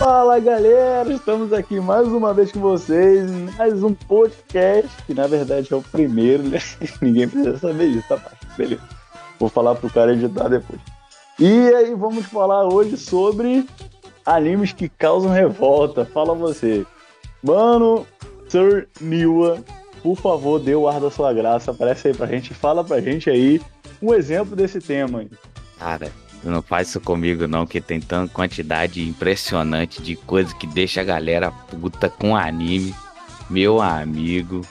Fala galera, estamos aqui mais uma vez com vocês, mais um podcast, que na verdade é o primeiro, né? Ninguém precisa saber disso, tá? Beleza. Vou falar pro cara editar depois. E aí, vamos falar hoje sobre animes que causam revolta. Fala você. Mano, Sir Niwa, por favor, dê o ar da sua graça, aparece aí pra gente, fala pra gente aí um exemplo desse tema. Cara, não faz isso comigo não, que tem tanta quantidade impressionante de coisa que deixa a galera puta com anime. Meu amigo.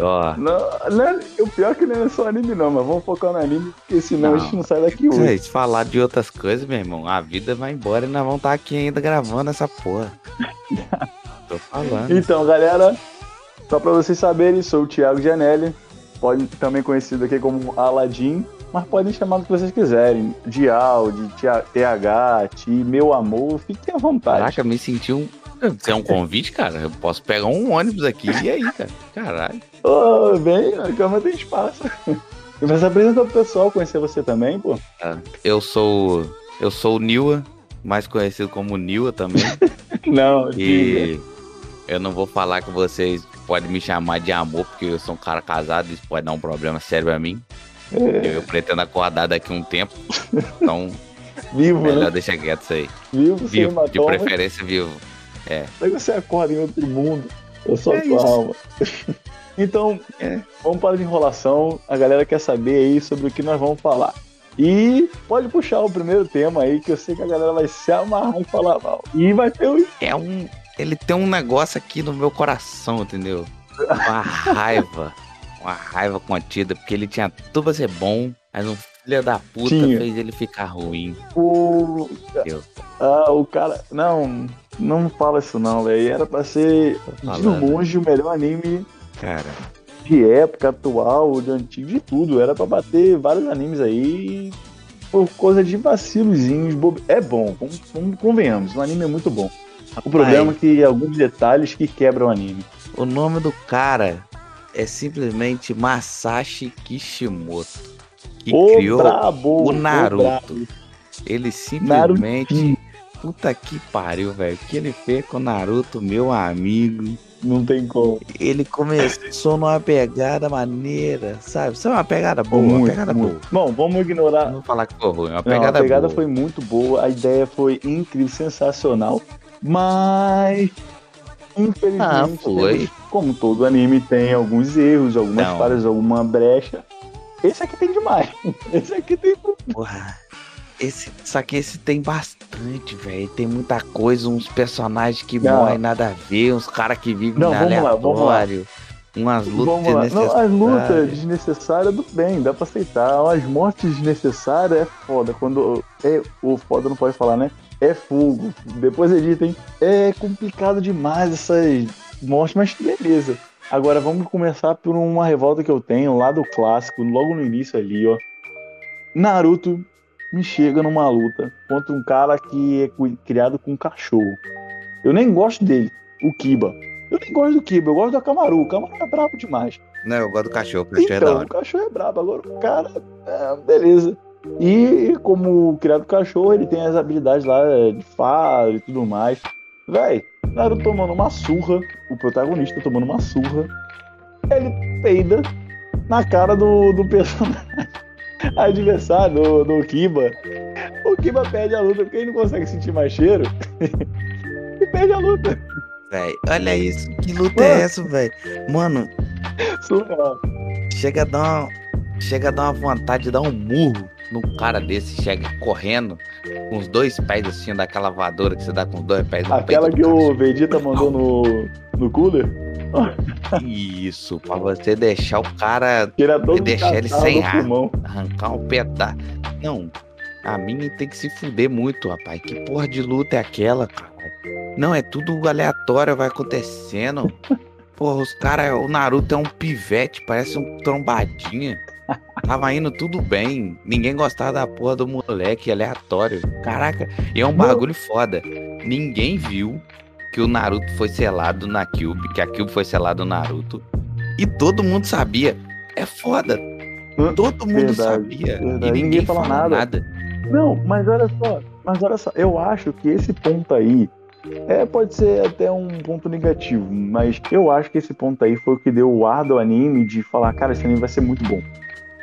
Ó. Não, não, o pior é que não é só anime não, mas vamos focar no anime, porque senão Não. a gente não sai daqui hoje. Se falar de outras coisas, meu irmão, a vida vai embora e nós vamos estar aqui ainda gravando essa porra. Tô falando. Então, galera, só pra vocês saberem, sou o Thiago Gianelli, pode, também conhecido aqui como Aladim, mas podem chamar do que vocês quiserem. De Tia- TH, Ti, meu amor, fiquem à vontade. Caraca, me senti um. Você é um convite, cara? Eu posso pegar um ônibus aqui e aí, cara? Caralho. Ô, bem, a cama tem espaço. Mas apresenta pro pessoal conhecer você também, pô. Eu sou. Eu sou o Niwa, mais conhecido como Niwa também. Não, diga. E eu não vou falar que vocês podem me chamar de amor, porque eu sou um cara casado, isso pode dar um problema sério pra mim. É, Eu pretendo acordar daqui um tempo. Então, vivo, melhor né? deixar quieto isso aí. Vivo, sem Vivo, de preferência vivo. Daí você acorda em outro mundo. Eu sou a É tua alma. então, É. vamos para a enrolação. A galera quer saber aí sobre o que nós vamos falar. E pode puxar o primeiro tema aí, que eu sei que a galera vai se amarrar e falar mal. E vai ter o. É um. Ele tem um negócio aqui no meu coração, entendeu? Uma raiva. Uma raiva contida, porque ele tinha tudo pra ser bom, mas um filho da puta Tinha. fez ele ficar ruim. o... Deus. Ah, o cara. Não, não fala isso não, velho. Era pra ser, de longe, o melhor anime Cara, de época atual, de antigo, de tudo. Era pra bater vários animes aí por coisa de vacilozinhos. bobe- É bom, vamos, vamos- convenhamos, o anime é muito bom. O problema é que alguns detalhes que quebram o anime. o nome do cara é simplesmente Masashi Kishimoto. Que o criou brabo, o Naruto. brabo. Ele simplesmente. Narutinho. Puta que pariu, velho. O que ele fez com o Naruto, meu amigo? Não tem como. Ele começou numa pegada maneira, sabe? Sabe uma pegada boa, uma Muito, pegada muito. boa. Bom, vamos ignorar. Não falar que foi ruim, uma Não, pegada, a pegada boa. foi muito boa, a ideia foi incrível, sensacional, mas infelizmente, Ah, foi. como todo anime tem alguns erros, algumas Não. falhas, alguma brecha. Esse aqui tem demais. Esse aqui tem Porra. Esse, só que esse tem bastante, velho. Tem muita coisa, uns personagens que Não. morrem nada a ver, uns caras que vivem Não, vamos lá, vamos lá. aleatório. Umas lutas Vamos lá. Não, as lutas desnecessárias. desnecessárias, tudo bem, dá pra aceitar. As mortes desnecessárias é foda. Quando. É, o foda não pode falar, né? É fogo. Depois editem. É complicado demais essas mortes, mas beleza. Agora vamos começar por uma revolta que eu tenho lá do clássico, logo no início ali, ó. Naruto me chega numa luta contra um cara que é criado com um cachorro. Eu nem gosto dele, o Kiba. Eu nem gosto do Kiba, eu gosto do Akamaru. O Akamaru é brabo demais. Não, eu gosto do cachorro, o cachorro é da Então, hora. o cachorro é brabo. Agora o cara, é, beleza. E como criado cachorro, ele tem as habilidades lá é, de faro e tudo mais. Véi, Naruto tomando uma surra, o protagonista tomando uma surra, ele peida na cara do, do personagem adversário, do, do Kiba. O Kiba perde a luta porque ele não consegue sentir mais cheiro. e perde a luta. Véi, olha isso, que luta Mano. é essa, velho? Mano, Surreal. chega a dar uma, chega a dar uma vontade de dar um murro num cara desse, chega correndo com os dois pés assim, daquela voadora que você dá com os dois pés no Aquela peito que o Vegeta mandou no, no cooler. Isso, pra você deixar o cara deixar ele sem ar. pulmão. arrancar um pedaço. Não, a minha tem que se fuder muito, rapaz. Que porra de luta é aquela, cara? Não, é tudo aleatório, vai acontecendo. Porra, os caras, o Naruto é um pivete, parece um trombadinha. Tava indo tudo bem. Ninguém gostava da porra do moleque aleatório. Caraca, e é um bagulho foda. Ninguém viu que o Naruto foi selado na Cube, que a Cube foi selada no Naruto. E todo mundo sabia. É foda. Todo mundo Verdade, sabia. verdade. E ninguém, Ninguém fala nada. nada. Não, mas olha só, mas olha só, eu acho que esse ponto aí É, pode ser até um ponto negativo, mas eu acho que esse ponto aí foi o que deu o ar do anime de falar, cara, esse anime vai ser muito bom.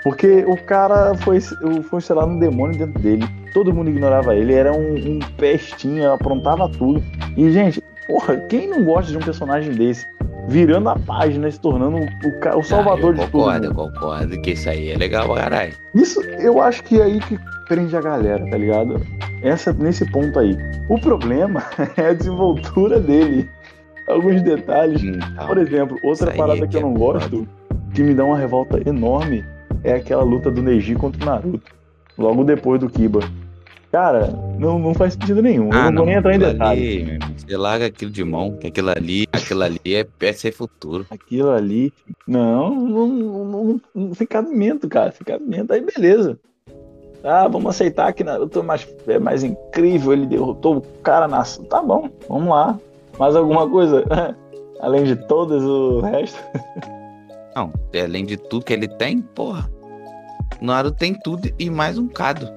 Porque o cara foi, foi sei lá, um demônio dentro dele. Todo mundo ignorava ele, era um, um pestinho, aprontava tudo. E, gente, porra, quem não gosta de um personagem desse? Virando a página, se tornando o, o salvador ah, de tudo. Concordo, concordo que isso aí é legal pra caralho. Isso, eu acho que é aí que prende a galera, tá ligado? Essa, nesse ponto aí. O problema é a desenvoltura dele. Alguns detalhes. Então, Por exemplo, outra parada é que eu que não é gosto, que me dá uma revolta enorme, é aquela luta do Neji contra o Naruto. Logo depois do Kiba. Cara, não, não faz sentido nenhum. eu não, vou nem entrar em detalhes. ali, você larga aquilo de mão, que aquilo ali, aquilo ali é PC futuro. Aquilo ali. Não, não, não, não, não sem cabimento, cara. Sem cabimento. Aí beleza. Ah, vamos aceitar que Naruto é mais, é mais incrível, ele derrotou o cara na. Tá bom, vamos lá. Mais alguma coisa? Além de todas o resto. Não, além de tudo que ele tem, porra. Naruto tem tudo e mais um cado.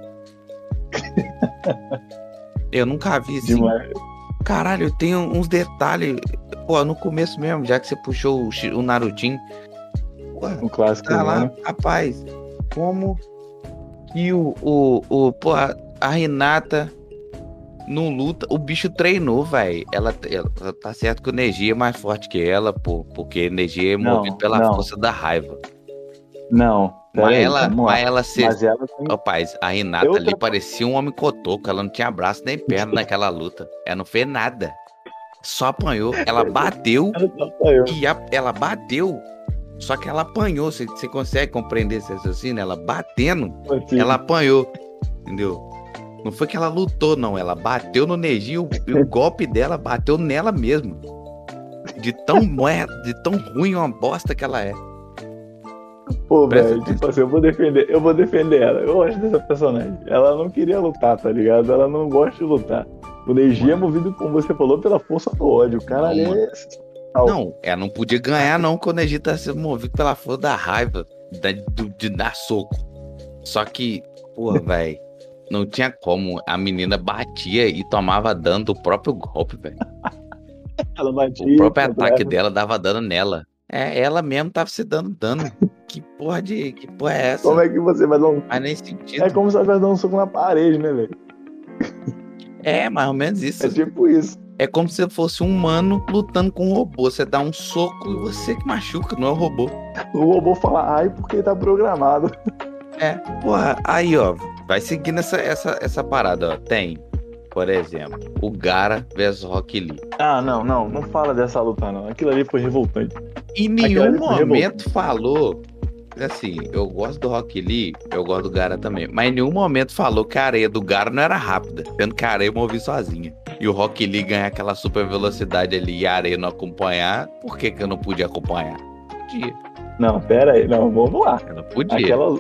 Eu nunca vi assim. Demais. Caralho, tem uns detalhes. Pô, no começo mesmo, já que você puxou o, o Narutinho. Pô, Um clássico. tá lá, né? rapaz. Como que o. o, o pô, a Renata não luta. O bicho treinou, velho. Ela, ela- tá certo que o Neji é mais forte que ela, pô, porque energia é Não, movido pela não. força da raiva. Não. Mas aí, ela, mas ela ser. Mas ela tem. Rapaz, a Renata ali parecia um homem cotoco. Ela não tinha braço nem perna naquela luta. Ela não fez nada. Só apanhou. Ela bateu Ela e a- ela bateu. Só que ela apanhou. Você, você consegue compreender esse raciocínio? Ela batendo, ela apanhou. Entendeu? Não foi que ela lutou, não. Ela bateu no Neji e o, o golpe dela bateu nela mesmo. De tão, de tão ruim uma bosta que ela é. Pô, velho, tipo assim, eu vou defender, eu vou defender ela. Eu gosto dessa personagem. Ela não queria lutar, tá ligado? Ela não gosta de lutar. O Neji é movido, como você falou, pela força do ódio. O cara Não, é. Não, ela não podia ganhar, não, quando a gente tá sendo movido pela força da raiva, da- do- de dar soco. Só que, porra, velho, não tinha como. A menina batia e tomava dano do próprio golpe, velho. Ela batia. O próprio ataque ela. dela dava dano nela. É, ela mesmo tava se dando dano. Que porra de. Que porra é essa? Como é que você vai dar um. Faz nem sentido. É como se ela estivesse dando um soco na parede, né, velho? É, mais ou menos isso. É tipo isso. É como se fosse um humano lutando com um robô. Você dá um soco e você que machuca, não é o robô. O robô fala ai porque tá programado. É, porra, aí ó, vai seguindo essa, essa, essa parada, ó. Tem, por exemplo, o Gara versus Rock Lee. Ah, não, não, não fala dessa luta, não. Aquilo ali foi revoltante. Em nenhum momento falou. Assim, eu gosto do Rock Lee, eu gosto do Gara também. Mas em nenhum momento falou que a areia do Gara não era rápida, sendo que a areia movia sozinha. E o Rock Lee ganhar aquela super velocidade ali e a areia não acompanhar, por que, que eu não podia acompanhar? Podia. Não, pera aí, não, vamos lá. Eu não podia. Aquela.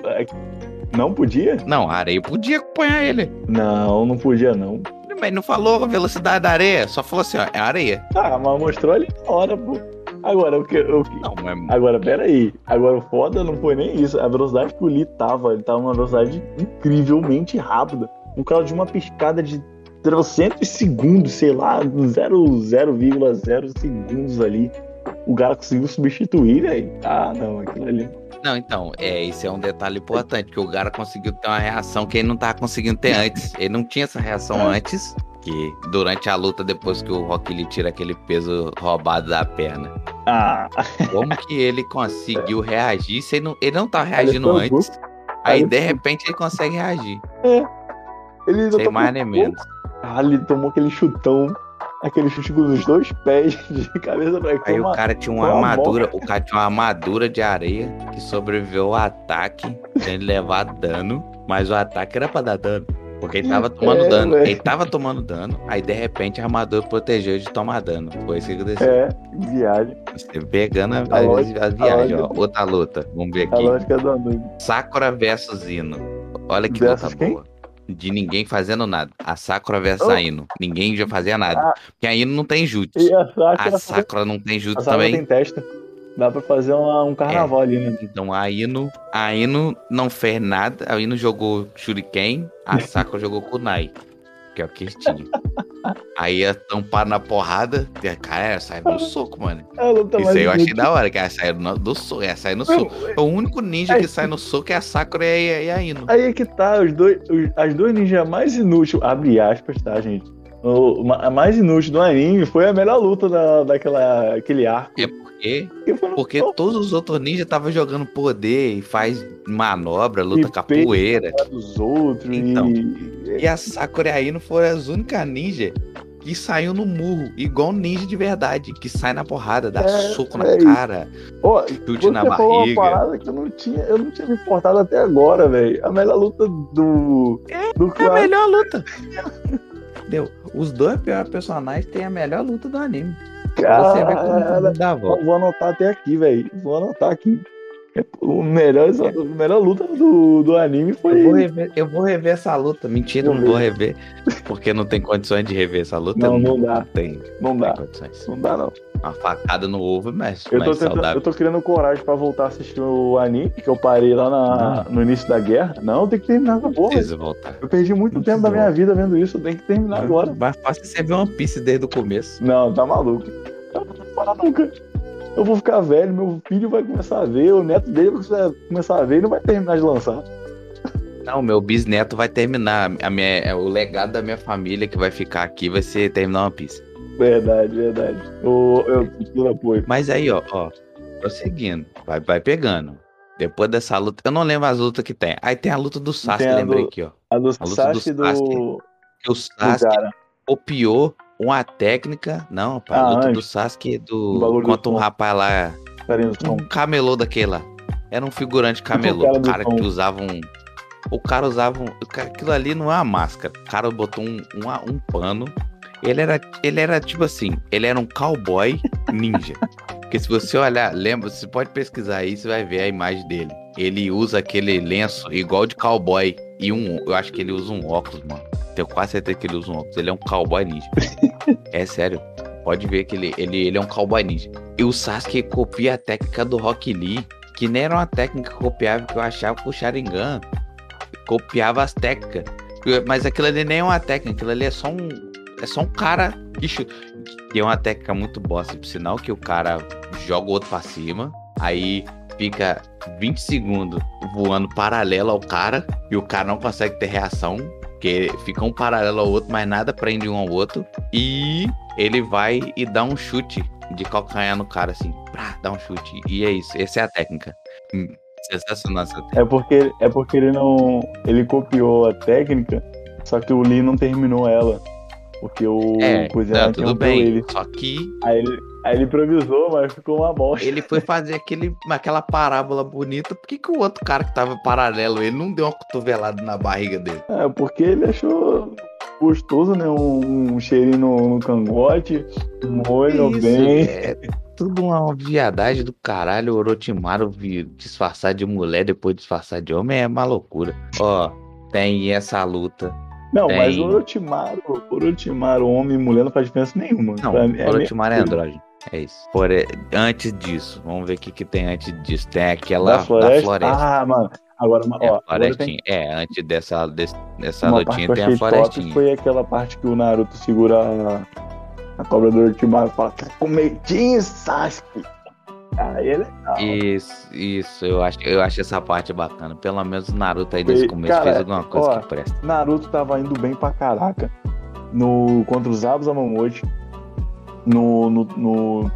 Não podia? Não, a areia podia acompanhar ele. Não, não podia, não. Mas não falou a velocidade da areia, só falou assim, ó, é areia. Ah, mas mostrou ali na hora, pô. Agora, o que. O que... Não, mas Agora, pera aí. Agora, o foda não foi nem isso. A velocidade que o Lee tava, ele tava numa velocidade incrivelmente rápida. No caso de uma piscada de 300 segundos, sei lá, 0,0 segundos ali. O cara conseguiu substituir, velho. Ah, não, aquilo ali. Não, então, é, esse é um detalhe importante, que o cara conseguiu ter uma reação que ele não tava conseguindo ter antes. Ele não tinha essa reação antes, que durante a luta, depois que o Rock Lee tira aquele peso roubado da perna. Ah, Como que ele conseguiu reagir se ele não, ele não tava reagindo antes? Aí, de repente, ele consegue reagir. ele Sem tomou- mais nem menos. Ah, ele tomou aquele chutão, aquele chute com os dois pés de cabeça pra Aí o cara tinha uma uma armadura, o cara tinha uma armadura de areia que sobreviveu ao ataque sem ele levar dano, mas o ataque era pra dar dano. Porque ele tava tomando É, dano. velho. Ele tava tomando dano, aí de repente a armadura protegeu de tomar dano. Foi isso que aconteceu. É, viagem. Você pegando a- A lógica- as viagens, a ó. Outra luta. Vamos ver A aqui. lógica do. Sakura versus Ino. Olha que Versus luta quem? boa. De ninguém fazendo nada. A Sakura versus Oh. a Ino. Ninguém já fazia nada. Ah. Porque a Ino não tem jutsu. A Sakura, A Sakura não tem jutsu também. tem testa. Dá pra fazer uma- um carnaval ali, né? Então a Ino, a Ino não fez nada. A Ino jogou Shuriken, a Sakura jogou Kunai. Que é o que eles tinham. Aí ia tampar na porrada. e, Cara, sai no soco, mano. É Isso aí eu achei da hora, que ela sai no, do soco. Ela sai no soco. O único ninja é- que sai no soco é a Sakura e a, Ino. Aí é que tá, os dois, os- as duas ninjas mais inúteis, abre aspas, tá, gente? O, a mais inútil do anime foi a melhor luta da, daquela, aquele arco. É porque, no- porque todos os outros ninjas estavam jogando poder e faz manobra, luta capoeira. dos outros Então. e... E a Sakura e a Ino foram as únicas ninjas que saiu no murro, igual ninja de verdade, que sai na porrada, dá É, soco na é cara, Ó, chute na falou uma barriga. parada que eu não tinha, eu não tinha me importado até agora, velho. A melhor luta do. do É a clássico. melhor luta. Entendeu? Os dois piores personagens têm a melhor luta do anime. Você Cara, não dá a volta. vou anotar até aqui, velho. Vou anotar aqui. O melhor, a melhor luta do, do anime foi. Eu vou, rever, eu vou rever essa luta. Mentira, eu não vou rever. Porque não tem condições de rever essa luta. Não, não dá. tem, Não não dá. Não dá, não. Uma facada no ovo, mas Eu tô, mais tentando- saudável. eu tô criando coragem pra voltar a assistir o anime, que eu parei lá na- no início da guerra. Não, tem que terminar essa porra. Precisa voltar. Eu perdi muito Não tempo da minha vida vendo isso, tenho que terminar agora. Mais fácil você ver One Piece desde o começo. Não, tá maluco. Eu não vou parar nunca. Eu vou ficar velho, meu filho vai começar a ver, o neto dele vai começar a ver e não vai terminar de lançar. Não, meu bisneto vai terminar. A minha, é, o legado da minha família que vai ficar aqui vai ser terminar One Piece. Verdade, verdade. O, eu tudo apoio. Mas aí, ó, ó, prosseguindo, vai, vai pegando. Depois dessa luta, eu não lembro as lutas que tem. Aí tem a luta do Sasuke, a lembrei do- aqui, ó. A do luta do Sasuke do, Sasuke. do Que o Sasuke cara. copiou uma técnica. Não, pá, a Ah, luta do antes. Sasuke do. do Contra um rapaz lá. Do. Um camelô daquele lá. Era um figurante camelô. cara O do cara som. que usava um. O cara usava um. cara- Aquilo ali não é uma máscara. O cara botou um, um, um pano. Ele era, ele era tipo assim, ele era um cowboy ninja. Porque se você olhar, lembra, você pode pesquisar aí, você vai ver a imagem dele. Ele usa aquele lenço igual de cowboy. E um. Eu acho que ele usa um óculos, mano. Tenho quase certeza que ele usa um óculos. Ele é um cowboy ninja. é sério. Pode ver que ele, ele, ele é um cowboy ninja. E o Sasuke copia a técnica do Rock Lee, que nem era uma técnica copiava, que eu achava com o Sharingan. Copiava as técnicas. Mas aquilo ali nem é uma técnica, aquilo ali é só um. É só um cara que chu- que é uma técnica muito bosta, por sinal que o cara joga o outro pra cima, aí fica 20 segundos voando paralelo ao cara, e o cara não consegue ter reação, porque fica um paralelo ao outro, mas nada prende um ao outro, e ele vai e dá um chute de calcanhar no cara, assim, pra dar um chute. E é isso, essa é a técnica. Hum, Sensacional essa técnica. É porque, é porque ele não. Ele copiou a técnica, só que o Lee não terminou ela. Porque o É, coisa não, tudo bem. ele. Só que Aí ele. Aí ele improvisou, mas ficou uma bosta. ele foi fazer aquele, aquela parábola bonita. Por que, que o outro cara que tava paralelo, ele não deu uma cotovelada na barriga dele? É, porque ele achou gostoso, né? Um, um cheirinho no, no cangote, um molho Isso, bem. É tudo uma viadagem do caralho. O Orochimaru disfarçar de mulher, depois disfarçar de homem, é uma loucura. Ó, tem essa luta. Não, Tem. mas o Orochimaru, o Orochimaru, homem e mulher, não faz diferença nenhuma. Não, Pra mim, é o Orochimaru é andrógeno. É isso. Por, antes disso, vamos ver o que, que tem antes disso. Tem aquela Da da floresta. floresta. Ah, mano. Agora, É, ó, a agora tem florestinha. É, antes dessa, desse- dessa uma lutinha tem a florestinha. foi aquela parte que o Naruto segura a, a cobra do Orochimaru e fala, "Quer comidinha, Sasuke? Aí ele Isso, isso, eu acho, eu acho essa parte bacana. Pelo menos o Naruto aí nesse começo cara, fez alguma coisa ó, que presta. Naruto tava indo bem pra caraca no, contra os Zabos Amamote. No, no, no-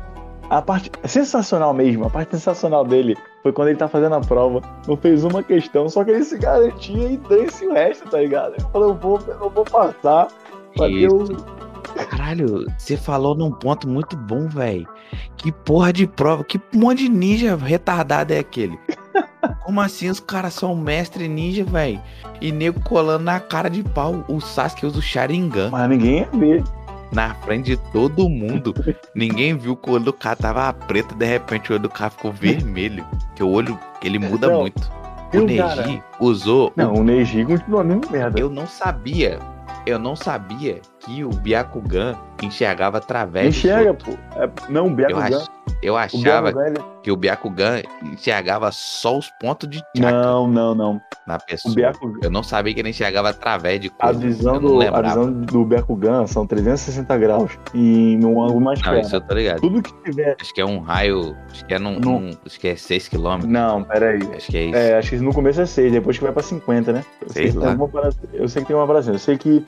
A parte sensacional mesmo, a parte sensacional dele foi quando ele tá fazendo a prova, não fez uma questão, só que ele se garantia e dane-se o resto, tá ligado? Ele falou, eu vou, eu vou passar. pra ter o- Caralho, você falou num ponto muito bom, velho. Que porra de prova, que monte de ninja retardado é aquele? Como assim os caras são mestre ninja, velho? E nego colando na cara de pau. O Sasuke usa o Sharingan Mas ninguém ia ver. na frente de todo mundo. Ninguém viu que o olho do cara tava preto, de repente o olho do cara ficou vermelho. Que o olho, ele muda Não, muito. O o cara? Neji usou. Não, o Neji continua a mesma merda. Eu não sabia. Eu não sabia que o Byakugan enxergava através Enxerga, pô. É, não, o Byakugan. ach- Eu O achava ele... que o Byakugan enxergava só os pontos de chakra Não, não, não. na O pessoa. Byakugan, Eu não sabia que ele enxergava através de a coisas. visão, eu não do, a visão do Byakugan são 360 graus e num ângulo mais Não, perto. isso eu tô ligado. Tudo que tiver. Acho que é um raio. Acho que é num. Não. num- acho que é 6 km. Não, peraí. Acho que é isso. É, acho que no começo é 6, depois que vai pra 50, né? Eu Sei lá. parada- eu sei que tem uma assim. Eu sei que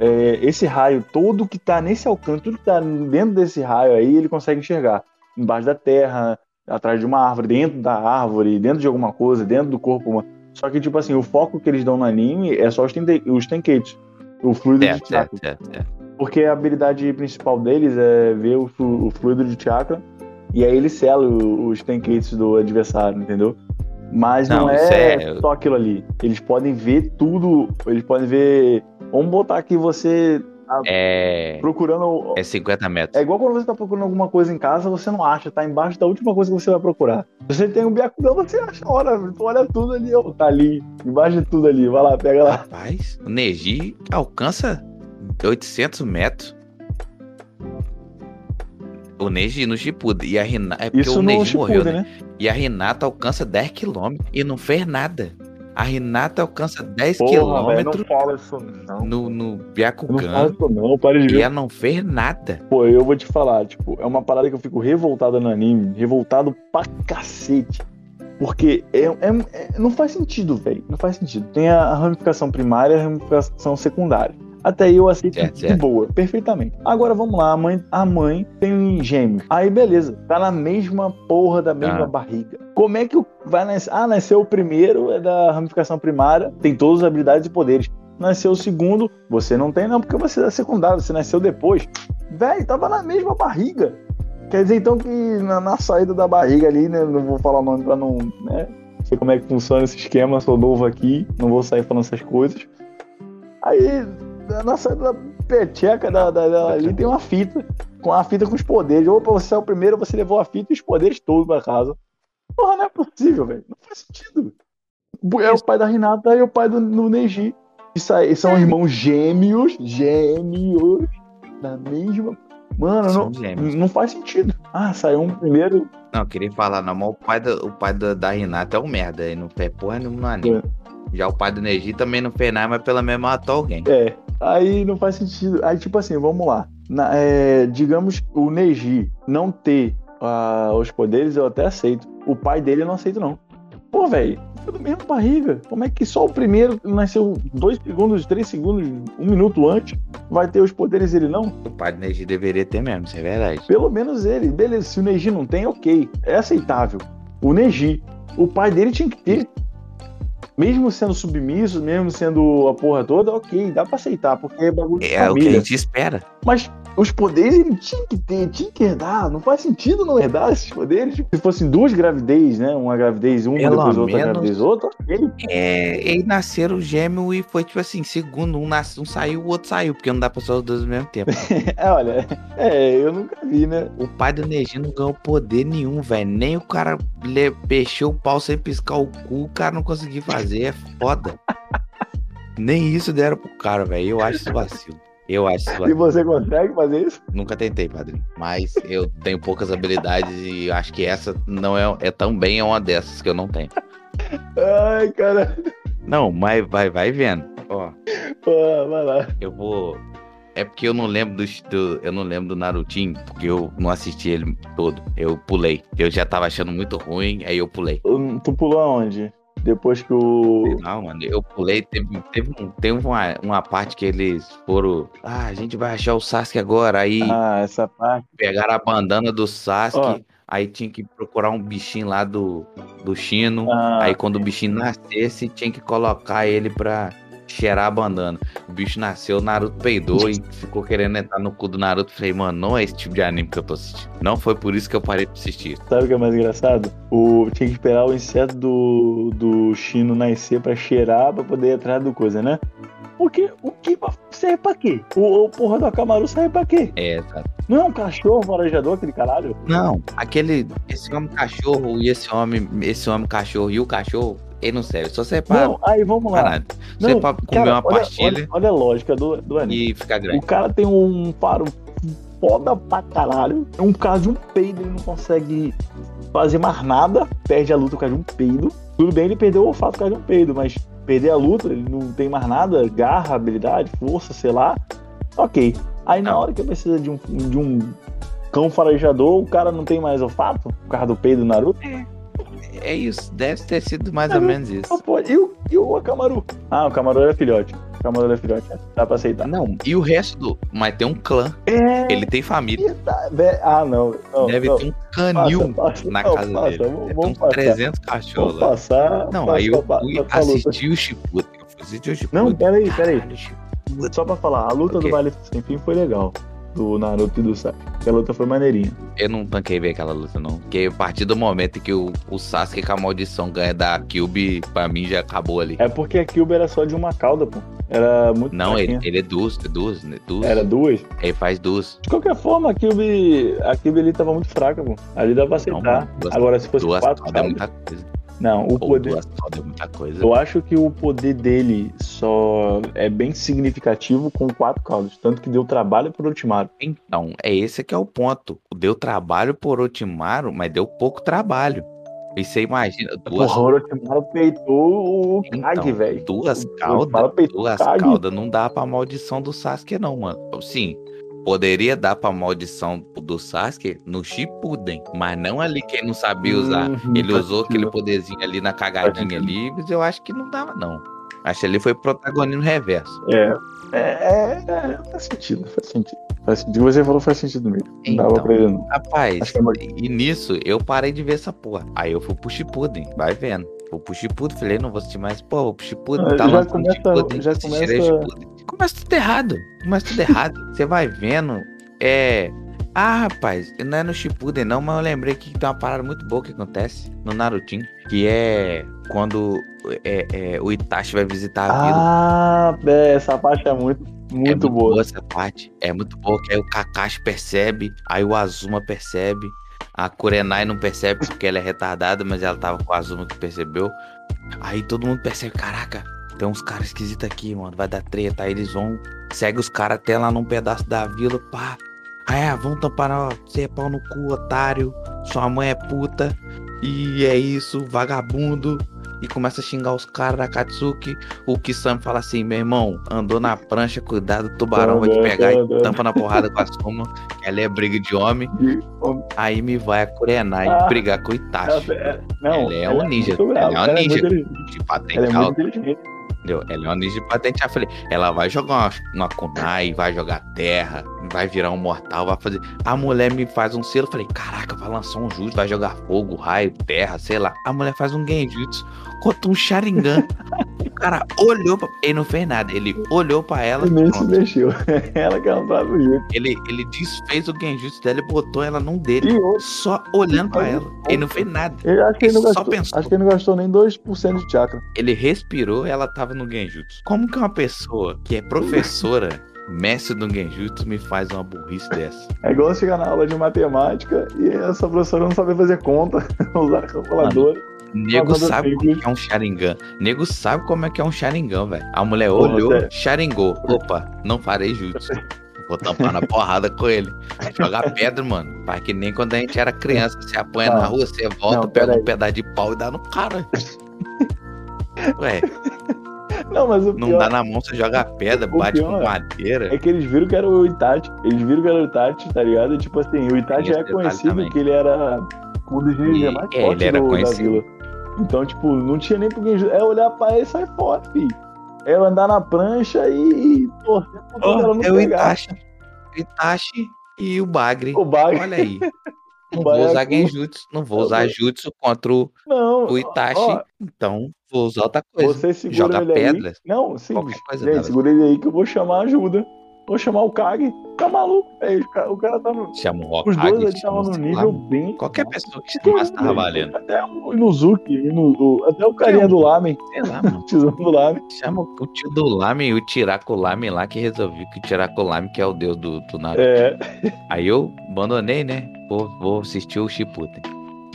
é, esse raio, todo que tá nesse alcance, tudo que tá dentro desse raio aí, ele consegue enxergar. Embaixo da terra, atrás de uma árvore, dentro da árvore, dentro de alguma coisa, dentro do corpo humano. Só que, tipo assim, o foco que eles dão no anime é só os, tende- os Tenkeits. O fluido Certo, de chakra. certo, certo. Porque a habilidade principal deles é ver o, o fluido de chakra e aí ele sela os Tenkeits do adversário, entendeu? Mas não, Não, é, é- só aquilo ali. Eles podem ver tudo, eles podem ver. Vamos botar aqui você É. procurando. É 50 metros. É igual quando você tá procurando alguma coisa em casa, você não acha, tá embaixo da última coisa que você vai procurar. Se você tem um Byakugan, você acha hora, tu olha tudo ali, ó, tá ali, embaixo de tudo ali, vai lá, pega lá. Rapaz, o Neji alcança 800 metros. O Neji no Shippuden. E a Renata. É porque Isso o Neji morreu, né? né? E a Renata alcança 10 km e não fez nada. A Renata alcança 10 Porra, velho, não fala isso não. no, no Não fala isso não, para de E ver. ela não fez nada. Pô, eu vou te falar, tipo, é uma parada que eu fico revoltado no anime, revoltado pra cacete. Porque é, é- é- não faz sentido, velho. Não faz sentido. Tem a ramificação primária e a ramificação secundária. Até aí eu aceito Certo, de certo. boa, perfeitamente. Agora vamos lá, a mãe, a mãe tem gêmeos. Aí beleza, tá na mesma porra da mesma Ah. barriga. Como é que o- vai nascer? Ah, nasceu o primeiro, é da ramificação primária, tem todas as habilidades e poderes. Nasceu o segundo, você não tem não, porque você é da secundária, você nasceu depois. Véi, tava na mesma barriga. Quer dizer então que na, na saída da barriga ali, né? Não vou falar o nome pra não, né? Sei como é que funciona esse esquema, sou novo aqui, não vou sair falando essas coisas. Aí, na da peteca da, da- dela ali tem uma fita, com a fita com os poderes. Opa, você é o primeiro, você levou a fita e os poderes todos pra casa. Porra, não é possível, velho. Não faz sentido. É o pai da Renata e o pai do, do Neji. Isso aí, são irmãos gêmeos, gêmeos, da mesma. Mano, não, não faz sentido. Ah, saiu um primeiro. Não, eu queria falar, não, mas o pai, da, o pai da, da Renata é um merda. Ele não fez porra nenhuma no anime. Já o pai do Neji também não fez nada, mas pelo menos matou alguém. É, aí não faz sentido. Aí, tipo assim, vamos lá. Na- é, digamos o Neji não ter ah, os poderes, eu até aceito. O pai dele eu não aceito, não. Pô, velho, do mesmo barriga. Como é que só o primeiro que nasceu dois segundos, três segundos, um minuto antes, vai ter os poderes ele não? O pai do Neji deveria ter mesmo, isso é verdade. Pelo menos ele. Beleza, se o Neji não tem, ok. É aceitável. O Neji, o pai dele tinha que ter. Mesmo sendo submisso, mesmo sendo a porra toda, ok, dá pra aceitar, porque é bagulho de É o que a família. gente espera. Mas os poderes ele tinha que ter, tinha que herdar. Não faz sentido não herdar esses poderes. Se fossem duas gravidez, né? Uma gravidez, uma Pelo depois outra menos- gravidez, outra, ok. É, eles nasceram gêmeo e foi tipo assim, segundo, um, nasce, um saiu, o outro saiu, porque não dá pra ser os dois ao mesmo tempo. É, olha, é, eu nunca vi, né? o pai do Neji não ganhou poder nenhum, velho. Nem o cara le- mexeu o pau sem piscar o cu, o cara não conseguiu fazer, é foda. Nem isso deram pro cara, velho. Eu acho isso vacilo. Eu acho isso E você consegue fazer isso? Nunca tentei, padrinho. Mas eu tenho poucas habilidades e acho que essa não é, é também é uma dessas que eu não tenho. Ai, cara. Não, mas vai, vai vendo. Ó, Pô, vai lá. eu vou. É porque eu não lembro do, do- eu não lembro do Narutinho, porque eu não assisti ele todo. Eu pulei. Eu já tava achando muito ruim, aí eu pulei. Tu pulou aonde? Depois que o. Não, mano, eu pulei, teve, teve, um- teve uma, uma parte que eles foram. Ah, a gente vai achar o Sasuke agora. Aí Ah, essa parte. pegaram a bandana do Sasuke. Ó. Aí tinha que procurar um bichinho lá do, do Chino. Ah, Aí quando o bichinho nascesse, tinha que colocar ele pra cheirar a bandana. O bicho nasceu, o Naruto peidou e ficou querendo entrar no cu do Naruto. Falei, mano, não é esse tipo de anime que eu tô assistindo. Não foi por isso que eu parei de assistir. sabe o que é mais engraçado? O... Tinha que esperar o inseto do, do Chino nascer pra cheirar pra poder ir atrás do coisa, né? Porque o que serve pra quê? O, o porra do Akamaru serve pra quê? É, tá. Não é um cachorro farejador aquele caralho? Não, aquele. Esse homem cachorro e esse homem. Esse homem cachorro e o cachorro, ele não serve. Só serve pra. Não, aí vamos lá. nada. Só serve pra comer cara, uma olha- pastilha Olha, olha a lógica do, do anime. e ficar O grande. cara tem um faro foda pra caralho. É um caso de um peido, ele não consegue fazer mais nada, perde a luta por causa de um peido. Tudo bem, ele perdeu o olfato por causa de um peido, mas perder a luta, ele não tem mais nada, garra, habilidade, força, sei lá. Ok. Aí na hora que precisa de um, de um cão farejador, o cara não tem mais olfato por causa do peido do Naruto? É isso, deve ter sido mais ou menos isso. Pô, e, o, e o Akamaru? Ah, o Akamaru era filhote. O Akamaru era filhote, dá pra aceitar. Não, e o resto do. Mas tem um clã. É. Ele tem família. Ah, não. não Deve não. ter um canil Passa, passa. na Não, casa passa, dele. vamos- vamos uns passar. 300 cachorros Vamos passar. Não, aí eu fui assistir o Shippuden. Eu fui assistir o Shippuden. Não, peraí, peraí. Só pra falar, a luta O quê? do Vale Sem Fim foi legal. Do Naruto e do Sasuke. A luta foi maneirinha. Eu não tanquei ver aquela luta, não. Porque a partir do momento que o, o Sasuke com a maldição ganha da Kyubi, pra mim já acabou ali. É porque a Kyuubi era só de uma cauda, pô. Era muito Não, ele, fraquinha. ele é duas, é duas, né? Duas. Era duas. Ele faz duas. De qualquer forma, a Kyuubi, a Kyuubi ali tava muito fraca, pô. Ali dá pra aceitar. mano, duas- Agora, se fosse Duas quatro é muita coisa. Não, o Ou poder... duas é muita coisa. Eu acho que o poder dele só é bem significativo com quatro caudas. Tanto que deu trabalho pro Ultimato. Então, é esse que é o ponto. Deu trabalho por Otimaru, mas deu pouco trabalho. E você imagina, duas, Porra, o Orochimaru peitou o Kage, Então, velho. duas caudas, duas caudas não dá pra maldição do Sasuke não, mano. Sim, poderia dar pra maldição do Sasuke no Shippuden, mas não ali que ele não sabia usar. Uhum, Ele usou aquele poderzinho ali na cagadinha ali, mas eu acho que não dava não. Acho que ali foi protagonismo reverso. É, é, é, é, faz sentido, faz sentido. Faz sentido. Você falou faz sentido mesmo. Não dava Então. pra ele, não. Rapaz, é uma- e nisso eu parei de ver essa porra. Aí eu fui pro Shippuden, vai vendo. Fui pro Shippuden, falei, não vou assistir mais. Pô, vou pro Shippuden, Ah, tá já lançando começa- Shippuden, já começa- Shippuden. Começa tudo errado, começa tudo errado. Você vai vendo, é... Ah, rapaz, não é no Shippuden não, mas eu lembrei que tem uma parada muito boa que acontece no Narutinho, que é quando é, é, o Itachi vai visitar a vila. Ah, é, essa parte é muito, É muito boa. essa parte. É muito boa, que aí o Kakashi percebe, aí o Azuma percebe, a Kurenai não percebe porque ela é retardada, mas ela tava com o Azuma que percebeu. Aí todo mundo percebe, caraca, tem uns caras esquisitos aqui, mano, vai dar treta. Aí eles vão, segue os caras até lá num pedaço da vila, pá. Aí, ah, vão tampar, ó, você é pau no cu, otário, sua mãe é puta, e é isso, vagabundo. E começa a xingar os caras da Katsuki. O Kisame fala assim: meu irmão, andou na prancha, cuidado, o tubarão vai te pegar e tampa na porrada com a Suma. Ela é briga de homem. Aí me vai a Kurenai Ah. brigar com o Itachi. ela- é- não, Ela é um ninja, ela é ela ninja. patente Ela é muito inteligente. Entendeu? Ela é uma ninja de patente. Falei, ela vai jogar uma, uma kunai, vai jogar terra, vai virar um mortal, vai fazer. A mulher me faz um selo. Falei, caraca, vai lançar um jutsu, vai jogar fogo, raio, terra, sei lá. A mulher faz um genjutsu contra um Sharingan. o cara olhou pra. Ele não fez nada. Ele olhou pra ela. E nem se pronto. mexeu. ela que ela sabe o jeito. Ele, ele desfez o genjutsu dela e botou ela num dele. Só olhando pra ela. Ele não fez nada. eu acho que ele não Ele só gastou, pensou. acho que ele não gastou nem 2% de chakra. Ele respirou ela tava no genjutsu. Como que uma pessoa que é professora, mestre do genjutsu, me faz uma burrice dessa? É igual chegar na aula de matemática e essa professora não saber fazer conta, usar a calculadora. Nego sabe o simples. que é um Sharingan. Nego sabe como é que é um Sharingan, velho. A mulher olhou, sério. Sharingou. Opa, não farei jutsu. Vou tampar na porrada com ele. Jogar pedra, mano. Pai, que nem quando a gente era criança. Você apanha Não. na rua, você volta, Não, pega um pedaço de pau e dá no cara. Ué, Não, mas o não pior dá na mão, você joga pedra, o bate com é- madeira. é que eles viram que era o Itachi. Eles viram que era o Itachi, tá ligado? E, tipo assim, o Itachi é conhecido também. que ele era um dos ninjas mais é, fortes ele era do- da conhecido. vila. Então, tipo, não tinha nem por quem. É olhar pra ele e sair fora, filho. É andar na prancha e. e torcer pra Ó, ela não é o pegar. Itachi. Itachi e o Bagre. O Bagre. Olha aí. Não vou usar Baiacu. genjutsu. Não vou usar jutsu contra o, Não. o Itachi. ó, então, vou usar outra coisa. Você segura Joga pedras, aí. Não, sim. coisa Gente, dela. segura ele aí que eu vou chamar ajuda. Vou chamar o Kag. Tá maluco, velho. O cara- O cara tá no. Chama o Os Hokage, dois ali chama estavam no nível lá, bem. Qualquer pessoa que chamasse tava mundo, valendo. Até o Inuzuki, Inu- até o carinha do Lamen, Sei lá, mano. o do Lamen. Chama o tio do Lame e o Tiracolame lá que resolveu que o Tiracolame que é o deus do, do Naruto. É, Aí eu abandonei, né? Vou, vou assistir o Shippuden.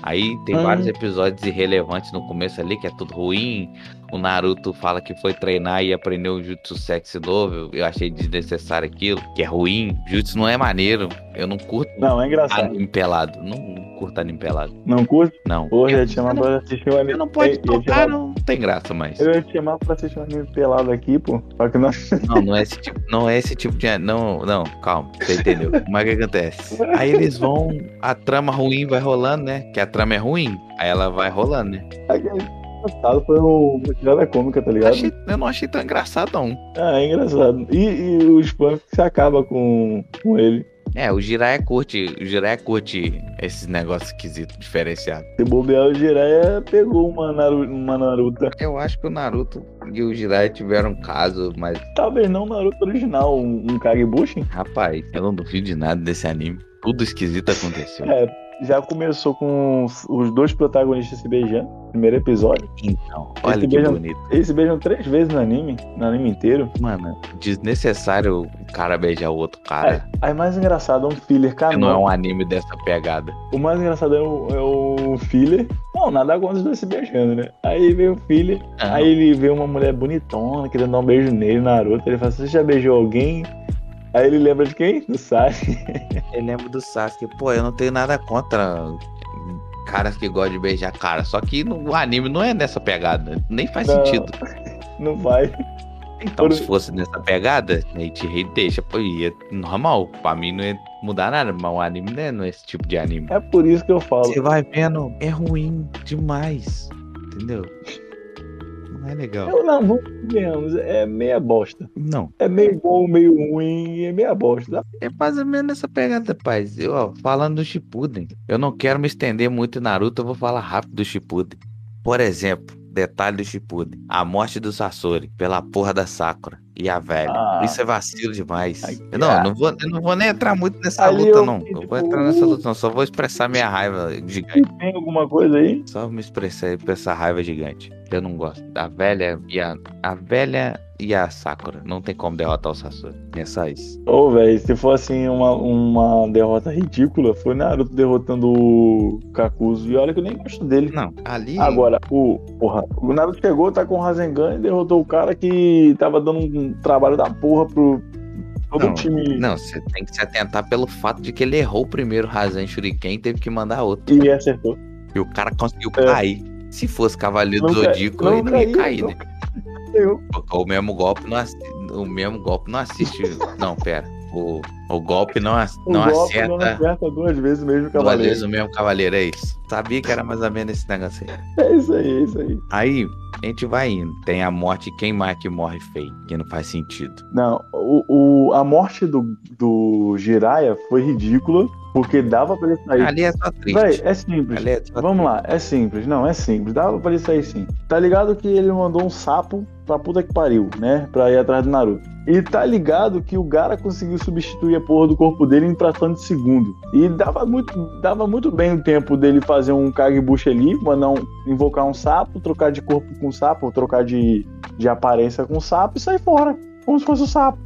Aí tem Hum. vários episódios irrelevantes no começo ali, que é tudo ruim. O Naruto fala que foi treinar e aprendeu um jutsu sexy novo, eu achei desnecessário aquilo, que é ruim. Jutsu não é maneiro. Eu não curto Não, é engraçado. anime pelado. Não, não curto anime pelado. Não curte? Não. Porra, eu, ia te chamar pra assistir um anime. eu não pode te tocar, chamar- não tem graça mais. Eu ia te chamar pra assistir um anime pelado aqui, pô. Só que não. Não, não é esse tipo, não é esse tipo de. Não, não, calma, você entendeu. Mas o que acontece? Aí eles vão, a trama ruim vai rolando, né? Que a trama é ruim, aí ela vai rolando, né? Aquele passado foi uma tirada cômica, tá Eu, ligado? achei- eu não achei tão engraçado, não. Ah, é engraçado. E, e fãs que se acaba com, com ele. É, o Jiraiya curte, o Jiraiya curte esses negócios esquisitos, diferenciados. Se bobear, o Jiraiya pegou uma, Naru, uma Naruto. Eu acho que o Naruto e o Jiraiya tiveram um caso, mas, Talvez não o Naruto original, um, um Kagebushin. rapaz, eu não duvido de nada desse anime. Tudo esquisito aconteceu. É, já começou com os, os dois protagonistas se beijando. Primeiro episódio. Então, olha Esse que beijo- bonito. Eles se beijam três vezes no anime, no anime inteiro. Mano, desnecessário o cara beijar o outro cara. Aí mais engraçado é um filler que não é um anime dessa pegada. O mais engraçado é o, é o filler. Não, nada contra os dois se beijando, né? Aí vem o filler, Ah, aí ele vê uma mulher bonitona querendo dar um beijo nele, Naruto. Ele fala, você já beijou alguém? Aí ele lembra de quem? Do Sasuke. Eu lembro do Sasuke. Pô, eu não tenho nada contra caras que gostam de beijar cara. Só que no o anime não é nessa pegada. Nem faz Não. sentido. Não vai. Então, Por- se fosse nessa pegada, a gente rei deixa. Pô, ia normal. Pra mim não ia mudar nada. Mas o anime não é, não é esse tipo de anime. É por isso que eu falo. Você vai vendo, é ruim demais. Entendeu? Não é legal. Eu não, vamos convenhamos, é meia bosta. Não. É meio bom, meio ruim, é meia bosta. É mais ou menos essa pegada, paz. Eu, ó, falando do Shippuden, eu não quero me estender muito em Naruto, eu vou falar rápido do Shippuden. Por exemplo, detalhe do Shippuden, a morte do Sasori pela porra da Sakura e a velha. Ah. Isso é vacilo demais. Ai, não, não vou, eu não vou nem entrar muito nessa Ali luta, eu não. fiquei Eu vou tipo, entrar nessa uh. luta, não. Só vou expressar minha raiva gigante. Tem alguma coisa aí? Só me expressar pra essa raiva gigante. Eu não gosto. A velha e a. A velha e a Sakura. Não tem como derrotar o Sasori. É só isso. Ô, velho, se fosse assim, uma, uma derrota ridícula, foi Naruto derrotando o Kakuzu. E olha que eu nem gosto dele. Não, ali. Agora, o, porra, o Naruto chegou, tá com o Rasengan e derrotou o cara que tava dando um trabalho da porra pro todo Não, time. Não, você tem que se atentar pelo fato de que ele errou o primeiro Rasen Shuriken e teve que mandar outro. E acertou. E o cara conseguiu É. cair. Se fosse Cavaleiro do Não Zodíaco, não ele não ia cair, não né? Eu. O mesmo golpe não assiste. O mesmo golpe não assiste. não, pera. O, o golpe não, ac- O não golpe acerta não acerta duas vezes o mesmo duas cavaleiro. vezes o mesmo cavaleiro, é isso. Sabia que era mais ou menos esse negócio aí. É isso aí, é isso aí. Aí, a gente vai indo. Tem a morte, quem mais que morre feio? Que não faz sentido. Não, o, o- a morte do, do Jiraiya foi ridícula, porque dava pra ele sair. Ali é só triste. Véi, é simples. É só Vamos lá, é simples. Não, é simples. Dava pra ele sair sim. Tá ligado que ele mandou um sapo pra puta que pariu, né? Pra ir atrás do Naruto. E tá ligado que o Gara conseguiu substituir a porra do corpo dele em fração de segundo. E dava muito, dava muito bem o tempo dele fazer um Kagebushi ali, mandar um, invocar um sapo, trocar de corpo com o sapo, trocar de, de aparência com o sapo e sair fora. Como se fosse o sapo.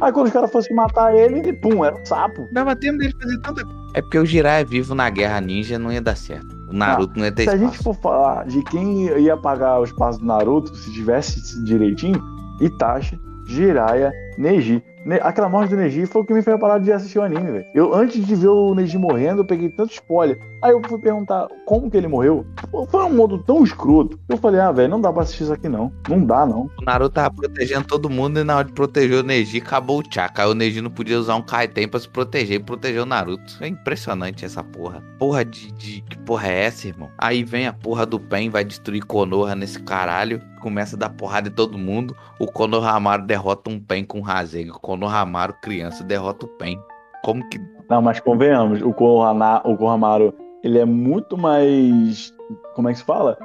Aí quando os caras fossem matar ele, ele, pum, era um sapo. Dava tempo dele fazer tanta coisa. É porque o Jiraiya vivo na Guerra Ninja não ia dar certo. O Naruto não ia ter Se a espaço. gente for falar de quem ia pagar o espaço do Naruto, se tivesse direitinho, Itachi, Jiraiya, Neji. Ne- Aquela morte do Neji foi o que me fez parar de assistir o anime, velho. Eu, antes de ver o Neji morrendo, eu peguei tanto spoiler. Aí eu fui perguntar como que ele morreu. Foi um modo tão escroto. Eu falei, ah, velho, não dá pra assistir isso aqui não. Não dá, não. O Naruto tava protegendo todo mundo e na hora de proteger o Neji, acabou o Chaka. Aí o Neji não podia usar um Kaiten pra se proteger e proteger o Naruto. É impressionante essa porra. Porra de, de- Que porra é essa, irmão? Aí vem a porra do Pen, vai destruir Konoha nesse caralho. Começa a dar porrada em todo mundo. O Konohamaru derrota um Pen com Rasengan. O Konohamaru, criança, derrota o Pen. Como que. Não, mas convenhamos, o, Kohamaru, ele é muito mais. Como é que se fala?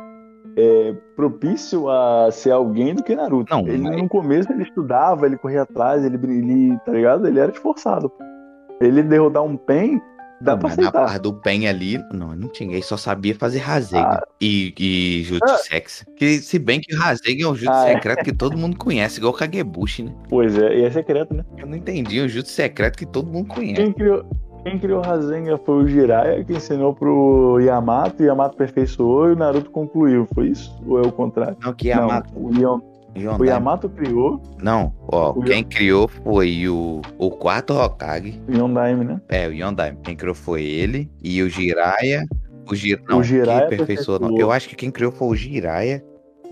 É, propício a ser alguém do que Naruto. Não, ele mas- no começo ele estudava, ele corria atrás, ele, ele tá ligado? Ele era esforçado. Ele derrotar um pen, dá pra Mas na aceitar. parte do Pen ali, não, não tinha. Ele só sabia fazer Rasengan Ah. e, e Jutsu Ah. Sexy. Que se bem que Rasengan é um Jutsu Ah, é. secreto que todo mundo conhece, igual o Kagebushi, né? Pois é, e é secreto, né? Eu não entendi o Jutsu secreto que todo mundo conhece. Quem criou, Quem criou o Rasengan foi o Jiraiya, que ensinou pro Yamato, o Yamato aperfeiçoou e o Naruto concluiu. Foi isso? Ou é o contrário? Não, que Yamato. Não, o, Yon- o Yondaime. Yamato criou Não, ó, O quem criou foi o, o quarto Hokage. o Yondaime, né? É, o Yondaime. Quem criou foi ele. E o Jiraiya. O, Jir... não, Jiraiya que aperfeiçoou, não. Eu acho que quem criou foi o Jiraiya.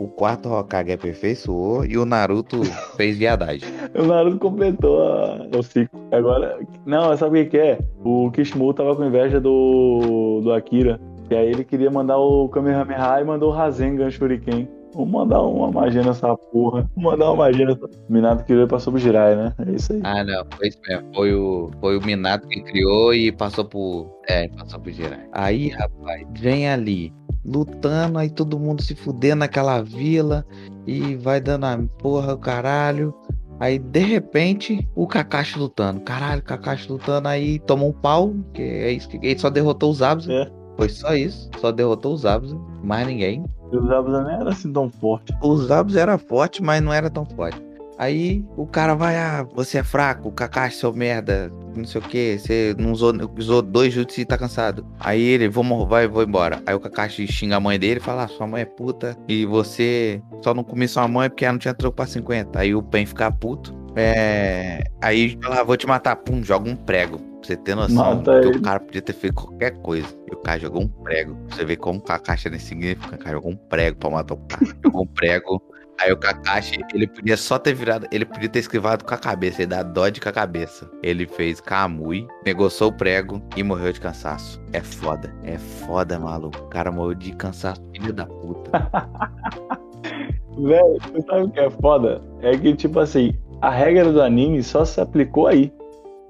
O quarto Hokage aperfeiçoou. E o Naruto fez viadagem. O Naruto completou a- o ciclo. Agora, não, sabe o que, que é? O Kishimoto tava com inveja do, do Akira. E aí ele queria mandar o Kamehameha e mandou o Rasengan Shuriken. Vamos mandar uma magia nessa porra. Vamos mandar uma magia nessa. Minato criou e passou pro Jirai, né? É isso aí. Ah, não, foi isso mesmo. Foi o, foi o Minato que criou e passou por. É, passou por Jiraiya. Aí, rapaz, vem ali, lutando, aí todo mundo se fudendo naquela vila e vai dando a porra, o caralho. Aí, de repente, o Kakashi lutando. Caralho, o Kakashi lutando, aí toma um pau, que é isso que ele só derrotou os Abs. É. Foi só isso, só derrotou os Abs, mais ninguém. E o Zabuza nem era assim tão forte. Os Zabos era forte, mas não era tão forte. Aí o cara vai, ah, você é fraco, o Kakashi, seu merda, não sei o que, você não usou, usou dois jutsu e tá cansado. Aí ele, vamos, vai, vou embora. Aí o Kakashi xinga a mãe dele e fala, ah, sua mãe é puta e você só não comeu sua mãe porque ela não tinha troco pra 50. Aí o Pen fica puto. É. Aí fala, ah, vou te matar, pum, joga um prego. Pra você ter noção, ele. o cara podia ter feito qualquer coisa. E o cara jogou um prego. Você vê como o Kakashi é insignificante. O cara jogou um prego pra matar o cara. jogou um prego. Aí o Kakashi, ele podia só ter virado. Ele podia ter esquivado com a cabeça. Ele dá dodge com a cabeça. Ele fez Kamui, negociou o prego e morreu de cansaço. É foda. É foda, maluco. O cara morreu de cansaço, filho da puta. Velho, tu sabe o que é foda? É que, tipo assim, a regra do anime só se aplicou aí.